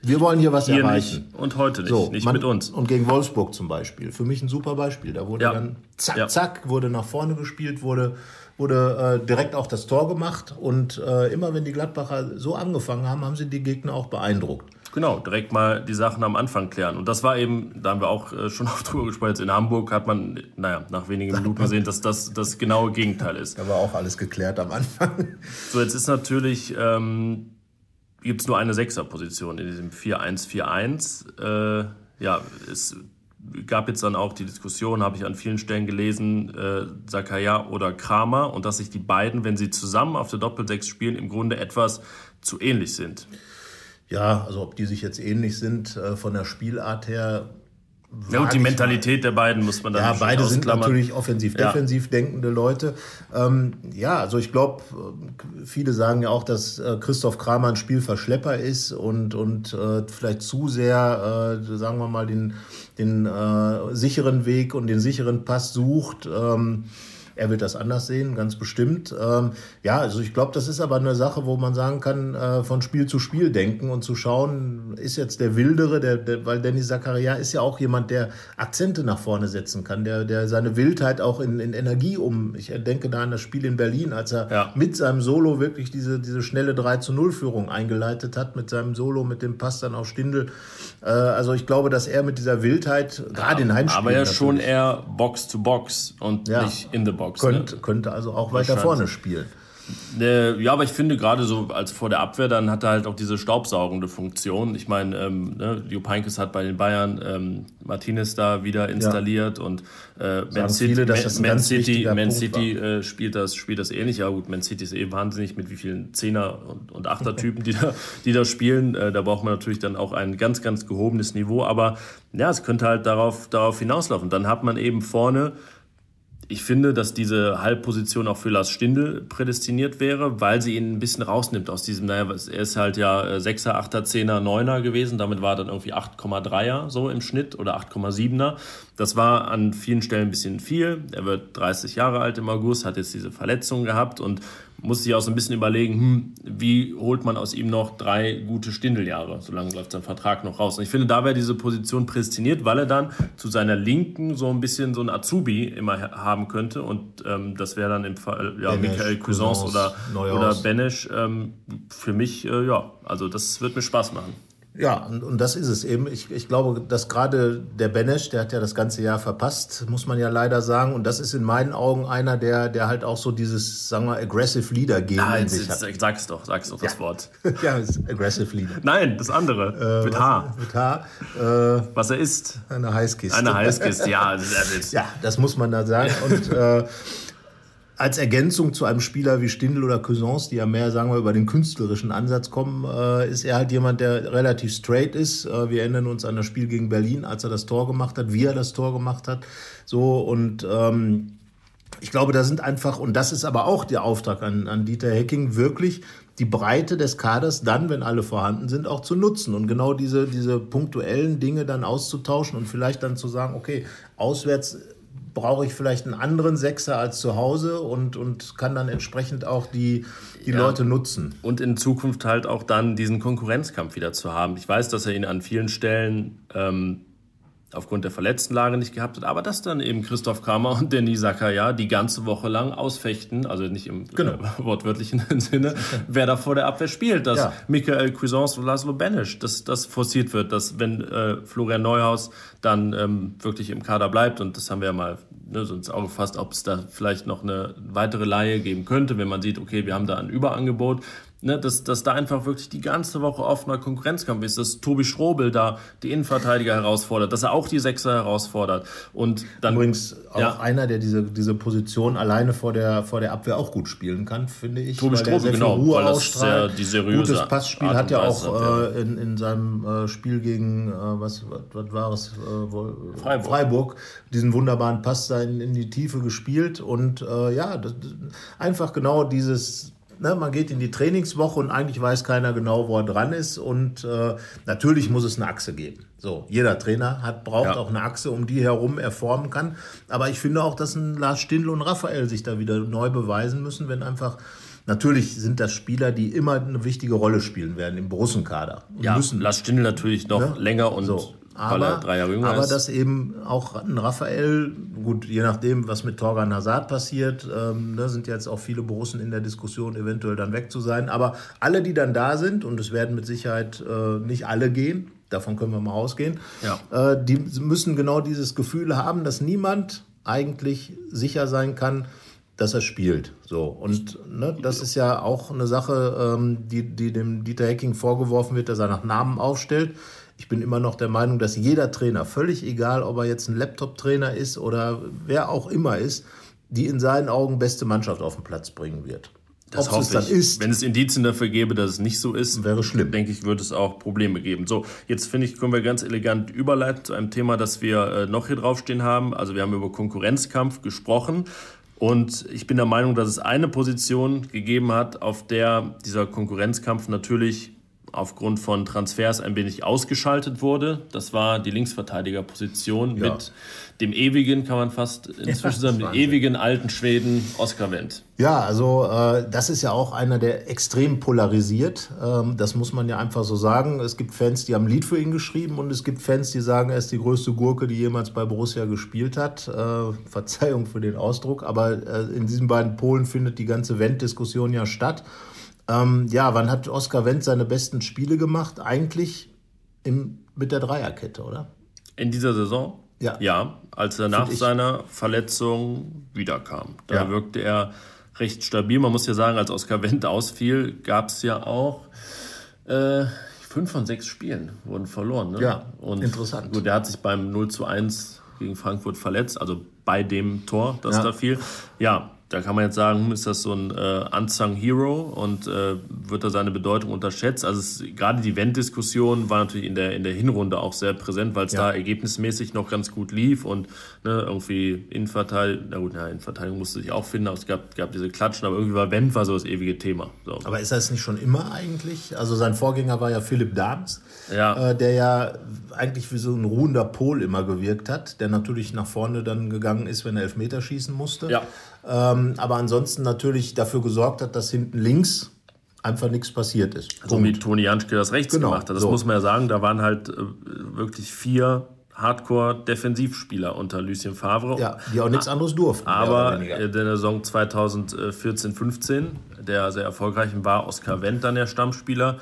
wir wollen hier was Hier erreichen. nicht und heute nicht, So, nicht man- mit uns. Und gegen Wolfsburg zum Beispiel. Für mich ein super Beispiel. Da wurde Ja. dann zack, Ja. zack, wurde nach vorne gespielt, wurde, wurde äh, direkt auch das Tor gemacht. Und äh, immer wenn die Gladbacher so angefangen haben, haben sie die Gegner auch beeindruckt. Genau, direkt mal die Sachen am Anfang klären. Und das war eben, da haben wir auch äh, schon oft drüber gesprochen, jetzt in Hamburg hat man, naja, nach wenigen Minuten gesehen, dass das das genaue Gegenteil ist. Da war auch alles geklärt am Anfang. So, jetzt ist natürlich, ähm, gibt es nur eine Sechserposition in diesem 4-1-4-1. Äh, ja, es gab jetzt dann auch die Diskussion, habe ich an vielen Stellen gelesen, äh, Zakaria oder Kramer und dass sich die beiden, wenn sie zusammen auf der Doppelsechs spielen, im Grunde etwas zu ähnlich sind. Ja, also ob die sich jetzt ähnlich sind äh, von der Spielart her. Ja, und die Mentalität der beiden muss man dann Ja, beide sind natürlich offensiv-defensiv denkende Leute. Ähm, ja, also ich glaube, viele sagen ja auch, dass äh, Christoph Kramer ein Spielverschlepper ist und, und äh, vielleicht zu sehr, äh, sagen wir mal, den, den äh, sicheren Weg und den sicheren Pass sucht. Ähm, er wird das anders sehen, ganz bestimmt. Ähm, ja, also ich glaube, das ist aber eine Sache, wo man sagen kann, äh, von Spiel zu Spiel denken und zu schauen, ist jetzt der Wildere, der, der, weil Dennis Zakaria ist ja auch jemand, der Akzente nach vorne setzen kann, der, der seine Wildheit auch in, in Energie um. Ich denke da an das Spiel in Berlin, als er Ja. mit seinem Solo wirklich diese, diese schnelle 3 zu 0 Führung eingeleitet hat, mit seinem Solo, mit dem Pass dann auf Stindel. Äh, also ich glaube, dass er mit dieser Wildheit, gerade in Heimspielen. Aber ja schon eher Box to Box und Ja. nicht in the Box. könnte, könnte also auch weiter vorne spielen. Äh, ja, aber ich finde gerade so als vor der Abwehr, dann hat er halt auch diese staubsaugende Funktion. Ich meine, ähm, ne, Jupp Heynckes hat bei den Bayern ähm, Martinez da wieder installiert und äh, Man City, viele, Man, das Man City, Man City äh, spielt, das, spielt das ähnlich. Ja gut, Man City ist eh wahnsinnig mit wie vielen Zehner- und, und Achter-Typen, die da, die da spielen. Äh, da braucht man natürlich dann auch ein ganz, ganz gehobenes Niveau. Aber ja, es könnte halt darauf, darauf hinauslaufen. Dann hat man eben vorne ich finde, dass diese Halbposition auch für Lars Stindl prädestiniert wäre, weil sie ihn ein bisschen rausnimmt aus diesem, naja, er ist halt ja äh, 6er, 8er, 10er, 9er gewesen, damit war er dann irgendwie 8,3er so im Schnitt oder 8,7er. Das war an vielen Stellen ein bisschen viel. Er wird 30 Jahre alt im August, hat jetzt diese Verletzung gehabt und muss sich auch so ein bisschen überlegen, hm, wie holt man aus ihm noch drei gute Stindeljahre? Solange läuft sein Vertrag noch raus. Und ich finde, da wäre diese Position prädestiniert, weil er dann zu seiner Linken so ein bisschen so ein Azubi immer ha- haben könnte. Und ähm, das wäre dann im Fall ja, Benesch, Michael Cuisance Cuisance, oder, Neuhaus. oder Benesch. Ähm, für mich, äh, ja, also das wird mir Spaß machen. Ja, und, und das ist es eben. Ich, ich glaube, dass gerade der Benesch, der hat ja das ganze Jahr verpasst, muss man ja leider sagen. Und das ist in meinen Augen einer, der, der halt auch so dieses, sagen wir, Aggressive Leader Game Ah, in sich hat. sag's doch, sag's doch das Wort. ja, Aggressive Leader. Nein, das andere. mit H. Mit H. Äh, Was er ist. eine Heißkiste. Eine Heißkiste, ja. Das ist jetzt, Ja, das muss man da sagen. Und äh, als Ergänzung zu einem Spieler wie Stindl oder Cousins, die ja mehr, sagen wir, über den künstlerischen Ansatz kommen, äh, ist er halt jemand, der relativ straight ist. Äh, wir erinnern uns an das Spiel gegen Berlin, als er das Tor gemacht hat, wie er das Tor gemacht hat. So und ähm, ich glaube, da sind einfach, und das ist aber auch der Auftrag an, an Dieter Hecking, wirklich die Breite des Kaders dann, wenn alle vorhanden sind, auch zu nutzen und genau diese, diese punktuellen Dinge dann auszutauschen und vielleicht dann zu sagen, okay, auswärts brauche ich vielleicht einen anderen Sechser als zu Hause und, und kann dann entsprechend auch die, die Ja. Leute nutzen. Und in Zukunft halt auch dann diesen Konkurrenzkampf wieder zu haben. Ich weiß, dass er ihn an vielen Stellen ähm, aufgrund der Verletztenlage nicht gehabt hat, aber dass dann eben Christoph Kramer und Denis Zakaria die ganze Woche lang ausfechten, also nicht im Genau. äh, wortwörtlichen Sinne, wer da vor der Abwehr spielt, dass Ja. Michael Cuisance und Laszlo Benesch, dass das forciert wird, dass wenn äh, Florian Neuhaus dann ähm, wirklich im Kader bleibt und das haben wir ja mal ne, so ins Auge fasst, ob es da vielleicht noch eine weitere Laie geben könnte, wenn man sieht, okay, wir haben da ein Überangebot ne, dass, dass da einfach wirklich die ganze Woche offener Konkurrenzkampf ist, dass Tobi Schrobel da die Innenverteidiger herausfordert, dass er auch die Sechser herausfordert. Und dann, Übrigens auch ja. einer, der diese, diese Position alleine vor der, vor der Abwehr auch gut spielen kann, finde ich. Tobi Strobel, genau, Ruhe weil das sehr die seriöse Gutes Passspiel hat ja auch äh, in, in seinem äh, Spiel gegen, äh, was, was, was war es, äh, Freiburg. Freiburg. diesen wunderbaren Pass da in, in die Tiefe gespielt und äh, ja, das, einfach genau dieses ne, man geht in die Trainingswoche und eigentlich weiß keiner genau, wo er dran ist. Und äh, natürlich muss es eine Achse geben. So, jeder Trainer hat, braucht ja. auch eine Achse, um die herum er formen kann. Aber ich finde auch, dass ein Lars Stindl und Raphael sich da wieder neu beweisen müssen, wenn einfach Natürlich sind das Spieler, die immer eine wichtige Rolle spielen werden im Borussenkader. Ja, müssen. Lars Stindl natürlich noch ne? länger und so. Aber, aber ist. dass eben auch ein Raphael, gut, je nachdem, was mit Torgan Hazard passiert, ähm, da ne, sind jetzt auch viele Borussen in der Diskussion, eventuell dann weg zu sein. Aber alle, die dann da sind, und es werden mit Sicherheit äh, nicht alle gehen, davon können wir mal ausgehen, ja. äh, die müssen genau dieses Gefühl haben, dass niemand eigentlich sicher sein kann, dass er spielt. So und ne, das ist ja auch eine Sache, ähm, die, die dem Dieter Hecking vorgeworfen wird, dass er nach Namen aufstellt. Ich bin immer noch der Meinung, dass jeder Trainer, völlig egal, ob er jetzt ein Laptop-Trainer ist oder wer auch immer ist, die in seinen Augen beste Mannschaft auf den Platz bringen wird. Das Ob hoffe es ich. Ist, Wenn es Indizien dafür gäbe, dass es nicht so ist, wäre schlimm. Denke ich, würde es auch Probleme geben. So, jetzt finde ich, können wir ganz elegant überleiten zu einem Thema, das wir äh, noch hier draufstehen haben. Also wir haben über Konkurrenzkampf gesprochen. Und ich bin der Meinung, dass es eine Position gegeben hat, auf der dieser Konkurrenzkampf natürlich aufgrund von Transfers ein wenig ausgeschaltet wurde. Das war die Linksverteidigerposition ja. mit dem ewigen, kann man fast inzwischen sagen, dem ewigen alten Schweden Oskar Wendt. Ja, also äh, das ist ja auch einer, der extrem polarisiert. Ähm, das muss man ja einfach so sagen. Es gibt Fans, die haben ein Lied für ihn geschrieben und es gibt Fans, die sagen, er ist die größte Gurke, die jemals bei Borussia gespielt hat. Äh, Verzeihung für den Ausdruck, aber äh, in diesen beiden Polen findet die ganze Wendt-Diskussion ja statt. Ähm, ja, wann hat Oskar Wendt seine besten Spiele gemacht? Eigentlich im, mit der Dreierkette, oder? In dieser Saison? Ja. Ja, als er nach seiner Verletzung wiederkam. Da ja. wirkte er recht stabil. Man muss ja sagen, als Oskar Wendt ausfiel, gab es ja auch äh, fünf von sechs Spielen wurden verloren. Ne? Ja, Und interessant. Gut, der hat sich beim 0 zu 1 gegen Frankfurt verletzt, also bei dem Tor, das ja. da fiel. Ja, da kann man jetzt sagen, hm, ist das so ein äh, unsung Hero und äh, wird da seine Bedeutung unterschätzt? Also es, gerade die Wendt-Diskussion war natürlich in der, in der Hinrunde auch sehr präsent, weil es ja. da ergebnismäßig noch ganz gut lief und ne, irgendwie Innenverteidigung, na gut, na, Innenverteidigung musste sich auch finden, aber es gab, gab diese Klatschen, aber irgendwie war Wendt war so das ewige Thema. So. Aber ist das nicht schon immer eigentlich? Also sein Vorgänger war ja Philipp Dahms, ja. Äh, der ja eigentlich wie so ein ruhender Pol immer gewirkt hat, der natürlich nach vorne dann gegangen ist, wenn er Elfmeter schießen musste. Ja. Ähm, aber ansonsten natürlich dafür gesorgt hat, dass hinten links einfach nichts passiert ist. So wie Toni Janschke das rechts genau, gemacht hat. Das so. muss man ja sagen, da waren halt äh, wirklich vier Hardcore-Defensivspieler unter Lucien Favre. Ja, die auch nichts anderes durften. Aber in der Saison 2014-15, der sehr erfolgreich war, Oskar Wendt dann der Stammspieler.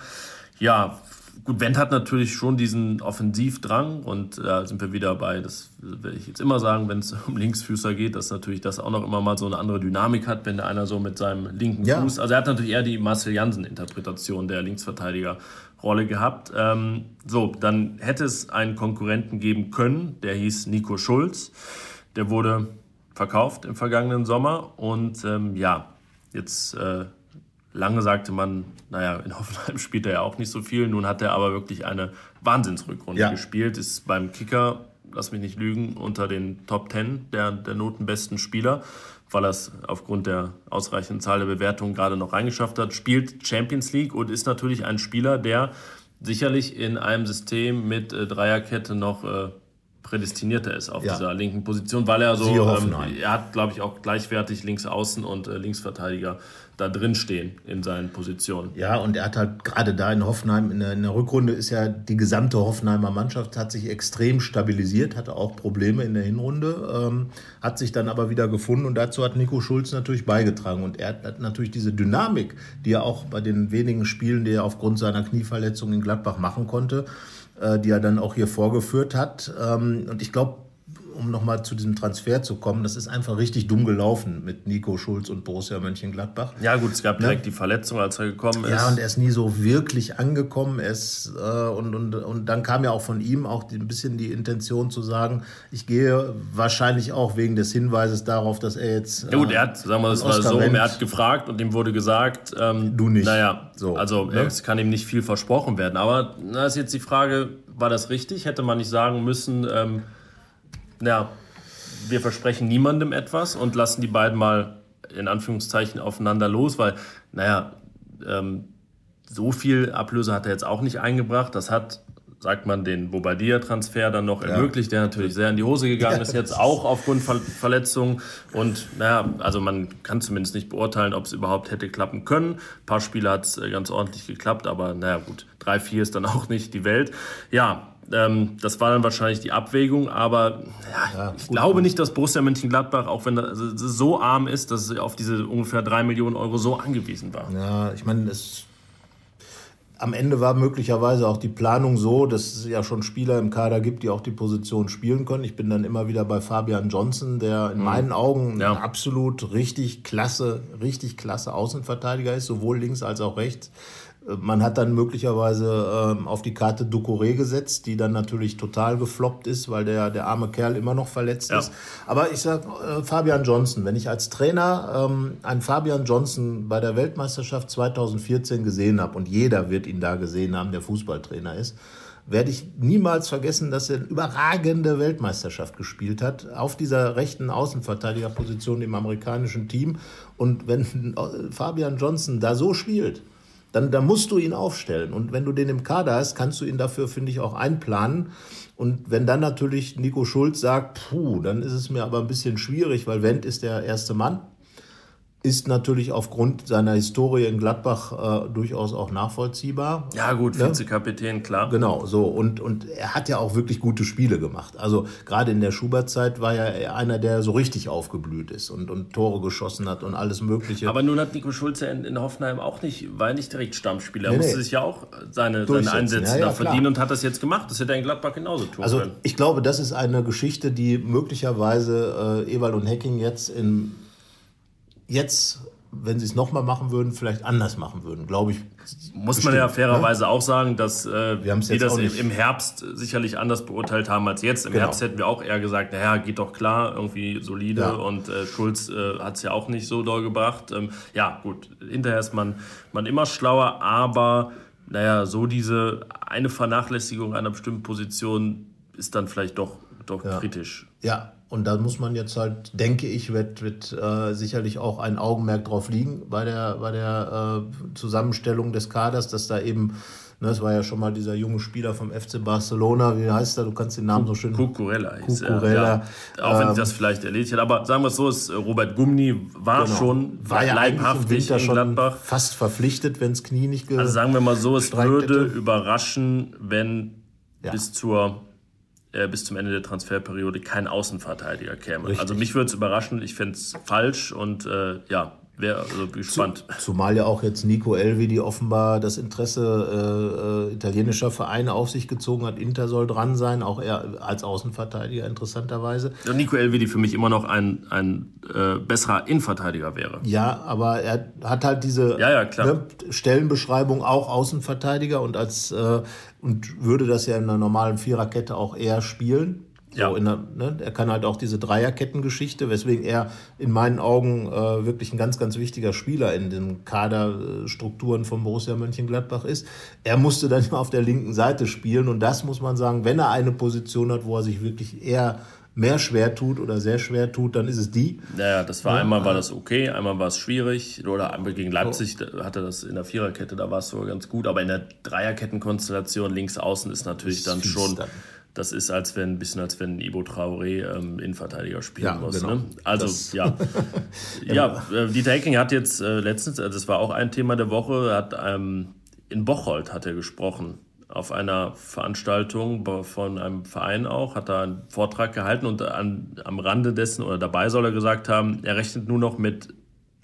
Ja, Gut, Wendt hat natürlich schon diesen Offensivdrang und da äh, sind wir wieder bei, das werde ich jetzt immer sagen, wenn es um Linksfüßer geht, dass natürlich das auch noch immer mal so eine andere Dynamik hat, wenn der einer so mit seinem linken ja. Fuß, also er hat natürlich eher die Marcel Jansen-Interpretation der Linksverteidiger-Rolle gehabt. Ähm, so, dann hätte es einen Konkurrenten geben können, der hieß Nico Schulz. Der wurde verkauft im vergangenen Sommer und ähm, ja, jetzt äh, Lange sagte man, naja, in Hoffenheim spielt er ja auch nicht so viel. Nun hat er aber wirklich eine Wahnsinnsrückrunde ja. gespielt, ist beim Kicker, lass mich nicht lügen, unter den Top Ten der, der notenbesten Spieler, weil er es aufgrund der ausreichenden Zahl der Bewertungen gerade noch reingeschafft hat, spielt Champions League und ist natürlich ein Spieler, der sicherlich in einem System mit äh, Dreierkette noch äh, prädestinierter ist auf ja. dieser linken Position, weil er so, ähm, er hat, glaube ich, auch gleichwertig links außen und äh, Linksverteidiger da drin stehen in seinen Positionen. Ja, und er hat halt gerade da in Hoffenheim, in der, in der, Rückrunde ist ja die gesamte Hoffenheimer Mannschaft hat sich extrem stabilisiert, hatte auch Probleme in der Hinrunde, ähm, hat sich dann aber wieder gefunden und dazu hat Nico Schulz natürlich beigetragen. Und er hat natürlich diese Dynamik, die er auch bei den wenigen Spielen, die er aufgrund seiner Knieverletzung in Gladbach machen konnte, äh, die er dann auch hier vorgeführt hat. Ähm, und ich glaube, um nochmal zu diesem Transfer zu kommen, das ist einfach richtig dumm gelaufen mit Nico Schulz und Borussia Mönchengladbach. Ja gut, es gab direkt ja. die Verletzung, als er gekommen ist. Ja, und er ist nie so wirklich angekommen. Ist, äh, und, und, und dann kam ja auch von ihm auch ein bisschen die Intention zu sagen, ich gehe wahrscheinlich auch wegen des Hinweises darauf, dass er jetzt... ja gut, er hat, sagen wir es mal so, er hat gefragt und ihm wurde gesagt... Ähm, du nicht. Naja, so, also ne? es kann ihm nicht viel versprochen werden. Aber da ist jetzt die Frage, war das richtig? Hätte man nicht sagen müssen... Ähm, ja, wir versprechen niemandem etwas und lassen die beiden mal in Anführungszeichen aufeinander los, weil, naja, ähm, so viel Ablöse hat er jetzt auch nicht eingebracht. Das hat, sagt man, den Bobadilla-Transfer dann noch ermöglicht, der natürlich sehr in die Hose gegangen ja, ist, jetzt auch aufgrund Ver Verletzungen. Und naja, also man kann zumindest nicht beurteilen, ob es überhaupt hätte klappen können. Ein paar Spiele hat es äh, ganz ordentlich geklappt, aber naja, gut, 3-4 ist dann auch nicht die Welt. Ja, ähm, das war dann wahrscheinlich die Abwägung, aber ja, ja, ich glaube nicht, dass Borussia Mönchengladbach, auch wenn das so arm ist, dass sie auf diese ungefähr drei Millionen Euro so angewiesen war. Ja, ich meine, es am Ende war möglicherweise auch die Planung so, dass es ja schon Spieler im Kader gibt, die auch die Position spielen können. Ich bin dann immer wieder bei Fabian Johnson, der in mhm. meinen Augen ja. absolut richtig klasse, richtig klasse Außenverteidiger ist, sowohl links als auch rechts. Man hat dann möglicherweise ähm, auf die Karte Ducouré gesetzt, die dann natürlich total gefloppt ist, weil der, der arme Kerl immer noch verletzt ja. ist. Aber ich sag äh, Fabian Johnson, wenn ich als Trainer ähm, einen Fabian Johnson bei der Weltmeisterschaft 2014 gesehen habe, und jeder wird ihn da gesehen haben, der Fußballtrainer ist, werde ich niemals vergessen, dass er eine überragende Weltmeisterschaft gespielt hat, auf dieser rechten Außenverteidigerposition im amerikanischen Team. Und wenn äh, Fabian Johnson da so spielt, dann, dann musst du ihn aufstellen. Und wenn du den im Kader hast, kannst du ihn dafür, finde ich, auch einplanen. Und wenn dann natürlich Nico Schulz sagt, puh, dann ist es mir aber ein bisschen schwierig, weil Wendt ist der erste Mann ist natürlich aufgrund seiner Historie in Gladbach äh, durchaus auch nachvollziehbar. Ja, gut, ne? Vizekapitän, klar. Genau, so. Und, und er hat ja auch wirklich gute Spiele gemacht. Also gerade in der Schubert-Zeit war ja einer, der so richtig aufgeblüht ist und, und Tore geschossen hat und alles Mögliche. Aber nun hat Nico Schulze in, in Hoffenheim auch nicht, war ja nicht direkt Stammspieler. Er nee, musste nee. sich ja auch seine, seine Einsätze ja, ja, da verdienen und hat das jetzt gemacht. Das hätte er in Gladbach genauso tun also, können. Ich glaube, das ist eine Geschichte, die möglicherweise äh, Ewald und Hecking jetzt in jetzt, wenn sie es nochmal machen würden, vielleicht anders machen würden, glaube ich. Muss bestimmt, man ja fairerweise ne? auch sagen, dass äh, die das im Herbst sicherlich anders beurteilt haben als jetzt. Im genau. Herbst hätten wir auch eher gesagt, naja, geht doch klar, irgendwie solide ja. und äh, Schulz äh, hat es ja auch nicht so doll gebracht. Ähm, ja, gut, hinterher ist man, man immer schlauer, aber naja, so diese eine Vernachlässigung einer bestimmten Position ist dann vielleicht doch, doch ja. kritisch. Ja, und da muss man jetzt halt, denke ich, wird, wird äh, sicherlich auch ein Augenmerk drauf liegen bei der, bei der äh, Zusammenstellung des Kaders, dass da eben, ne, es war ja schon mal dieser junge Spieler vom FC Barcelona, wie heißt er, du kannst den Namen so schön... Cucurella hieß Cucurella. Ja. Auch wenn ähm, das vielleicht erledigt hat, aber sagen wir es so, ist, äh, Robert Gumni war genau. schon war ja leibhaftig in Gladbach. fast verpflichtet, wenn das Knie nicht ge Also sagen wir mal so, es würde hätte. überraschen, wenn ja. bis zur äh, bis zum Ende der Transferperiode kein Außenverteidiger käme. Richtig. Also mich würde es überraschen, ich fände es falsch und äh, ja, wäre also gespannt. Zumal ja auch jetzt Nico Elvedi offenbar das Interesse äh, äh, italienischer Vereine auf sich gezogen hat. Inter soll dran sein, auch er als Außenverteidiger interessanterweise. Ja, Nico Elvedi für mich immer noch ein, ein äh, besserer Innenverteidiger wäre. Ja, aber er hat halt diese ja, ja, ne, Stellenbeschreibung auch Außenverteidiger und als äh, und würde das ja in einer normalen Viererkette auch eher spielen. So ja. Der, ne, er kann halt auch diese Dreierkettengeschichte, weswegen er in meinen Augen äh, wirklich ein ganz, ganz wichtiger Spieler in den Kaderstrukturen von Borussia Mönchengladbach ist. Er musste dann auf der linken Seite spielen und das muss man sagen, wenn er eine Position hat, wo er sich wirklich eher mehr schwer tut oder sehr schwer tut, dann ist es die. Ja, das war ja, einmal war das okay, einmal war es schwierig. Oder gegen Leipzig hatte das in der Viererkette, da war es sogar ganz gut. Aber in der Dreierkettenkonstellation links außen ist natürlich dann schon. Dann. Das ist als wenn ein bisschen als wenn Ibo Traoré ähm, Innenverteidiger spielen ja, muss. Genau. Ne? Also das. ja, ja. Äh, Dieter Hecking hat jetzt äh, letztens, also das war auch ein Thema der Woche, hat ähm, in Bocholt hat er gesprochen auf einer Veranstaltung von einem Verein auch, hat da einen Vortrag gehalten und an, am Rande dessen oder dabei soll er gesagt haben, er rechnet nur noch mit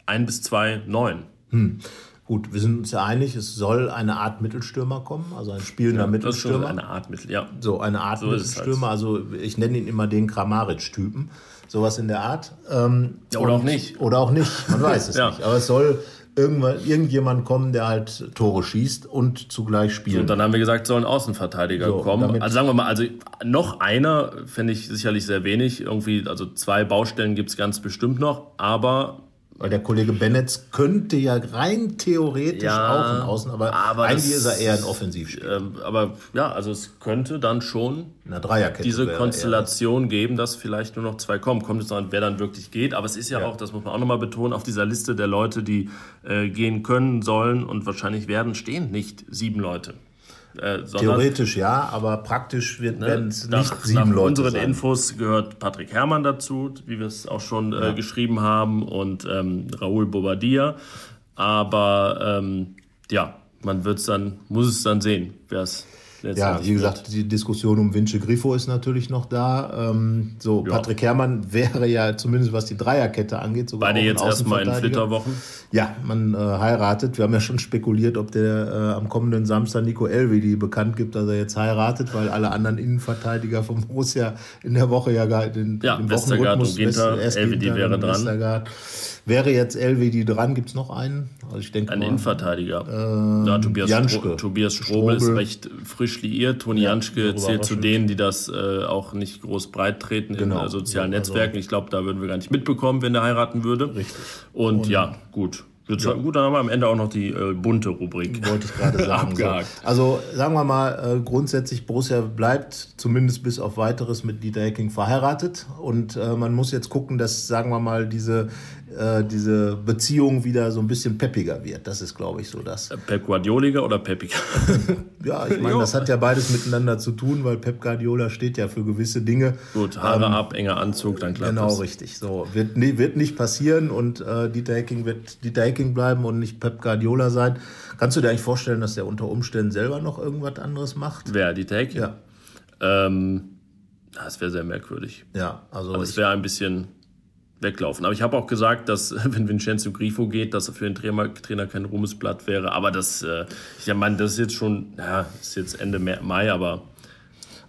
ein bis zwei Neuen. Hm. Gut, wir sind uns ja einig, es soll eine Art Mittelstürmer kommen, also ein spielender Das ist Mittelstürmer. schon eine Art Mittel, ja. So, eine Art So ist halt. Mittelstürmer, also ich nenne ihn immer den Kramaric-Typen. Sowas in der Art. Ähm, Ja, oder auch nicht. Oder auch nicht, man weiß es Ja. nicht. Aber es soll irgendwann, irgendjemand kommen, der halt Tore schießt und zugleich spielt. Und dann haben wir gesagt, sollen Außenverteidiger So, kommen. Also sagen wir mal, also noch einer fände ich sicherlich sehr wenig. Irgendwie, also zwei Baustellen gibt es ganz bestimmt noch, aber Weil der Kollege Bennetz könnte ja rein theoretisch Ja, auch ein Außen, aber, aber eigentlich das- ist er eher ein Offensivspieler. ähm, aber ja, also es könnte dann schon diese Konstellation geben, dass vielleicht nur noch zwei kommen. Kommt es an, wer dann wirklich geht. Aber es ist ja, Ja. auch, das muss man auch nochmal betonen, auf dieser Liste der Leute, die äh, gehen können, sollen und wahrscheinlich werden, stehen nicht sieben Leute. Äh, Theoretisch ja, aber praktisch wird, werden es nach, nicht sieben nach Leute unseren sein. Infos gehört Patrick Herrmann dazu, wie wir es auch schon äh, geschrieben haben, und ähm, Raúl Bobadilla. Aber ähm, ja, man wird's dann, muss es dann sehen, wer es Ja, wie gesagt, die Diskussion um Vince Griffo ist natürlich noch da. Ähm, so, Ja. Patrick Herrmann wäre ja zumindest was die Dreierkette angeht, sogar Beide jetzt erstmal in. Flitterwochen. Ja, man äh, heiratet. Wir haben ja schon spekuliert, ob der äh, am kommenden Samstag Nico Elvedi bekannt gibt, dass er jetzt heiratet, weil alle anderen Innenverteidiger vom Borussia in der Woche ja gar den, Ja, den Wochenrhythmus Ginter, West- Elvedi wäre dran. Westergaard. Wäre jetzt Elvedi dran? Gibt es noch einen? Also ich denke Ein mal, Innenverteidiger. ja, Tobias, Ähm, Janschke. Tobias Strobel ist Strobel. recht frisch liiert. Toni Janschke zählt zu denen, die das äh, auch nicht groß breit treten Genau. in äh, sozialen Ja, also- Netzwerken. Ich glaube, da würden wir gar nicht mitbekommen, wenn der heiraten würde. Richtig. Und, ja, gut. Schon gut, dann haben wir am Ende auch noch die äh, bunte Rubrik. wollte ich gerade sagen. so. Abgehakt. Also sagen wir mal, äh, grundsätzlich Borussia bleibt zumindest bis auf weiteres mit Dieter Hecking verheiratet und äh, man muss jetzt gucken, dass sagen wir mal diese äh, diese Beziehung wieder so ein bisschen peppiger wird. Das ist, glaube ich, so das. Pep Guardioliger oder Peppiger? Ja, ich meine, das hat ja beides miteinander zu tun, weil Pep Guardiola steht ja für gewisse Dinge. Gut, Haare ab, enger Anzug, dann klappt Genau, das. richtig. So wird, nee, wird nicht passieren und äh, Dieter Hecking wird Dieter Hecking bleiben und nicht Pep Guardiola sein. Kannst du dir eigentlich vorstellen, dass der unter Umständen selber noch irgendwas anderes macht? Wer, die Take? Ja. Ähm, das wäre sehr merkwürdig. Ja, also Das ich, wäre ein bisschen weglaufen. Aber ich habe auch gesagt, dass wenn Vincenzo Grifo geht, dass er für den Trainer, Trainer kein Ruhmesblatt wäre. Aber das, äh, ich meine, das ist jetzt schon, ja, ist jetzt Ende Mai, aber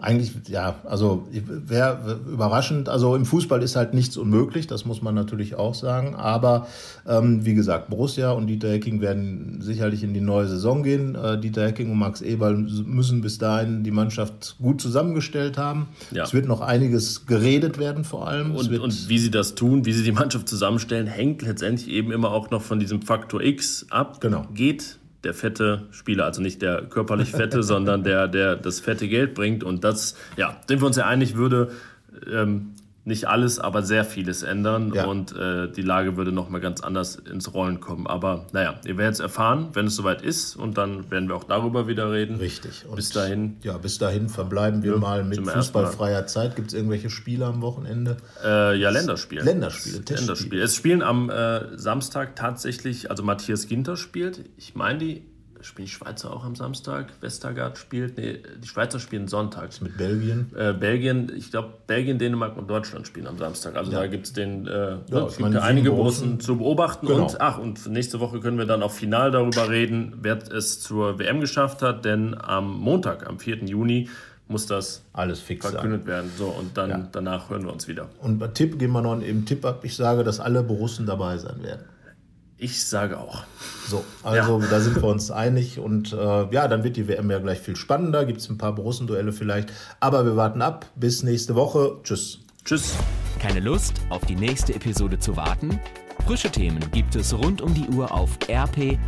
eigentlich, ja, also wäre überraschend. Also im Fußball ist halt nichts unmöglich, das muss man natürlich auch sagen. Aber ähm, wie gesagt, Borussia und Dieter Hecking werden sicherlich in die neue Saison gehen. Äh, Dieter Hecking und Max Eberl müssen bis dahin die Mannschaft gut zusammengestellt haben. Ja. Es wird noch einiges geredet werden vor allem. und, und wie sie das tun, wie sie die Mannschaft zusammenstellen, hängt letztendlich eben immer auch noch von diesem Faktor X ab. Genau. Geht der fette Spieler, also nicht der körperlich fette, sondern der, der das fette Geld bringt. Und das, ja, sind wir uns ja einig, würde ähm, nicht alles, aber sehr vieles ändern. Ja. Und äh, die Lage würde nochmal ganz anders ins Rollen kommen. Aber naja, ihr werdet es erfahren, wenn es soweit ist. Und dann werden wir auch darüber wieder reden. Richtig. Und Bis dahin. Ja, bis dahin verbleiben wir mal mit fußballfreier Zeit. Gibt es irgendwelche Spiele am Wochenende? Äh, ja, Länderspiel. Länderspiele, Testspiele. Länderspiel. Es spielen am äh, Samstag tatsächlich, also Matthias Ginter spielt. Ich meine, die spielen die Schweizer auch am Samstag. Westergaard spielt. Nee, die Schweizer spielen sonntags. Mit Belgien. Äh, Belgien, ich glaube, Belgien, Dänemark und Deutschland spielen am Samstag. Also da gibt es den äh, Ja, ja, ich meine, gibt einige Borussen. zu beobachten. Genau. Und ach, und nächste Woche können wir dann auch final darüber reden, wer es zur WM geschafft hat. Denn am Montag, am 4. Juni, muss das Alles fix sein. verkündet werden. So, und dann Ja. danach hören wir uns wieder. Und bei Tipp gehen wir noch eben Tipp ab. Ich sage, dass alle Borussen dabei sein werden. Ich sage auch. So, also da sind wir uns einig und äh, ja, dann wird die WM ja gleich viel spannender. Gibt es ein paar Borussen-Duelle vielleicht. Aber wir warten ab. Bis nächste Woche. Tschüss. Tschüss. Keine Lust, auf die nächste Episode zu warten? Frische Themen gibt es rund um die Uhr auf rp-online.de.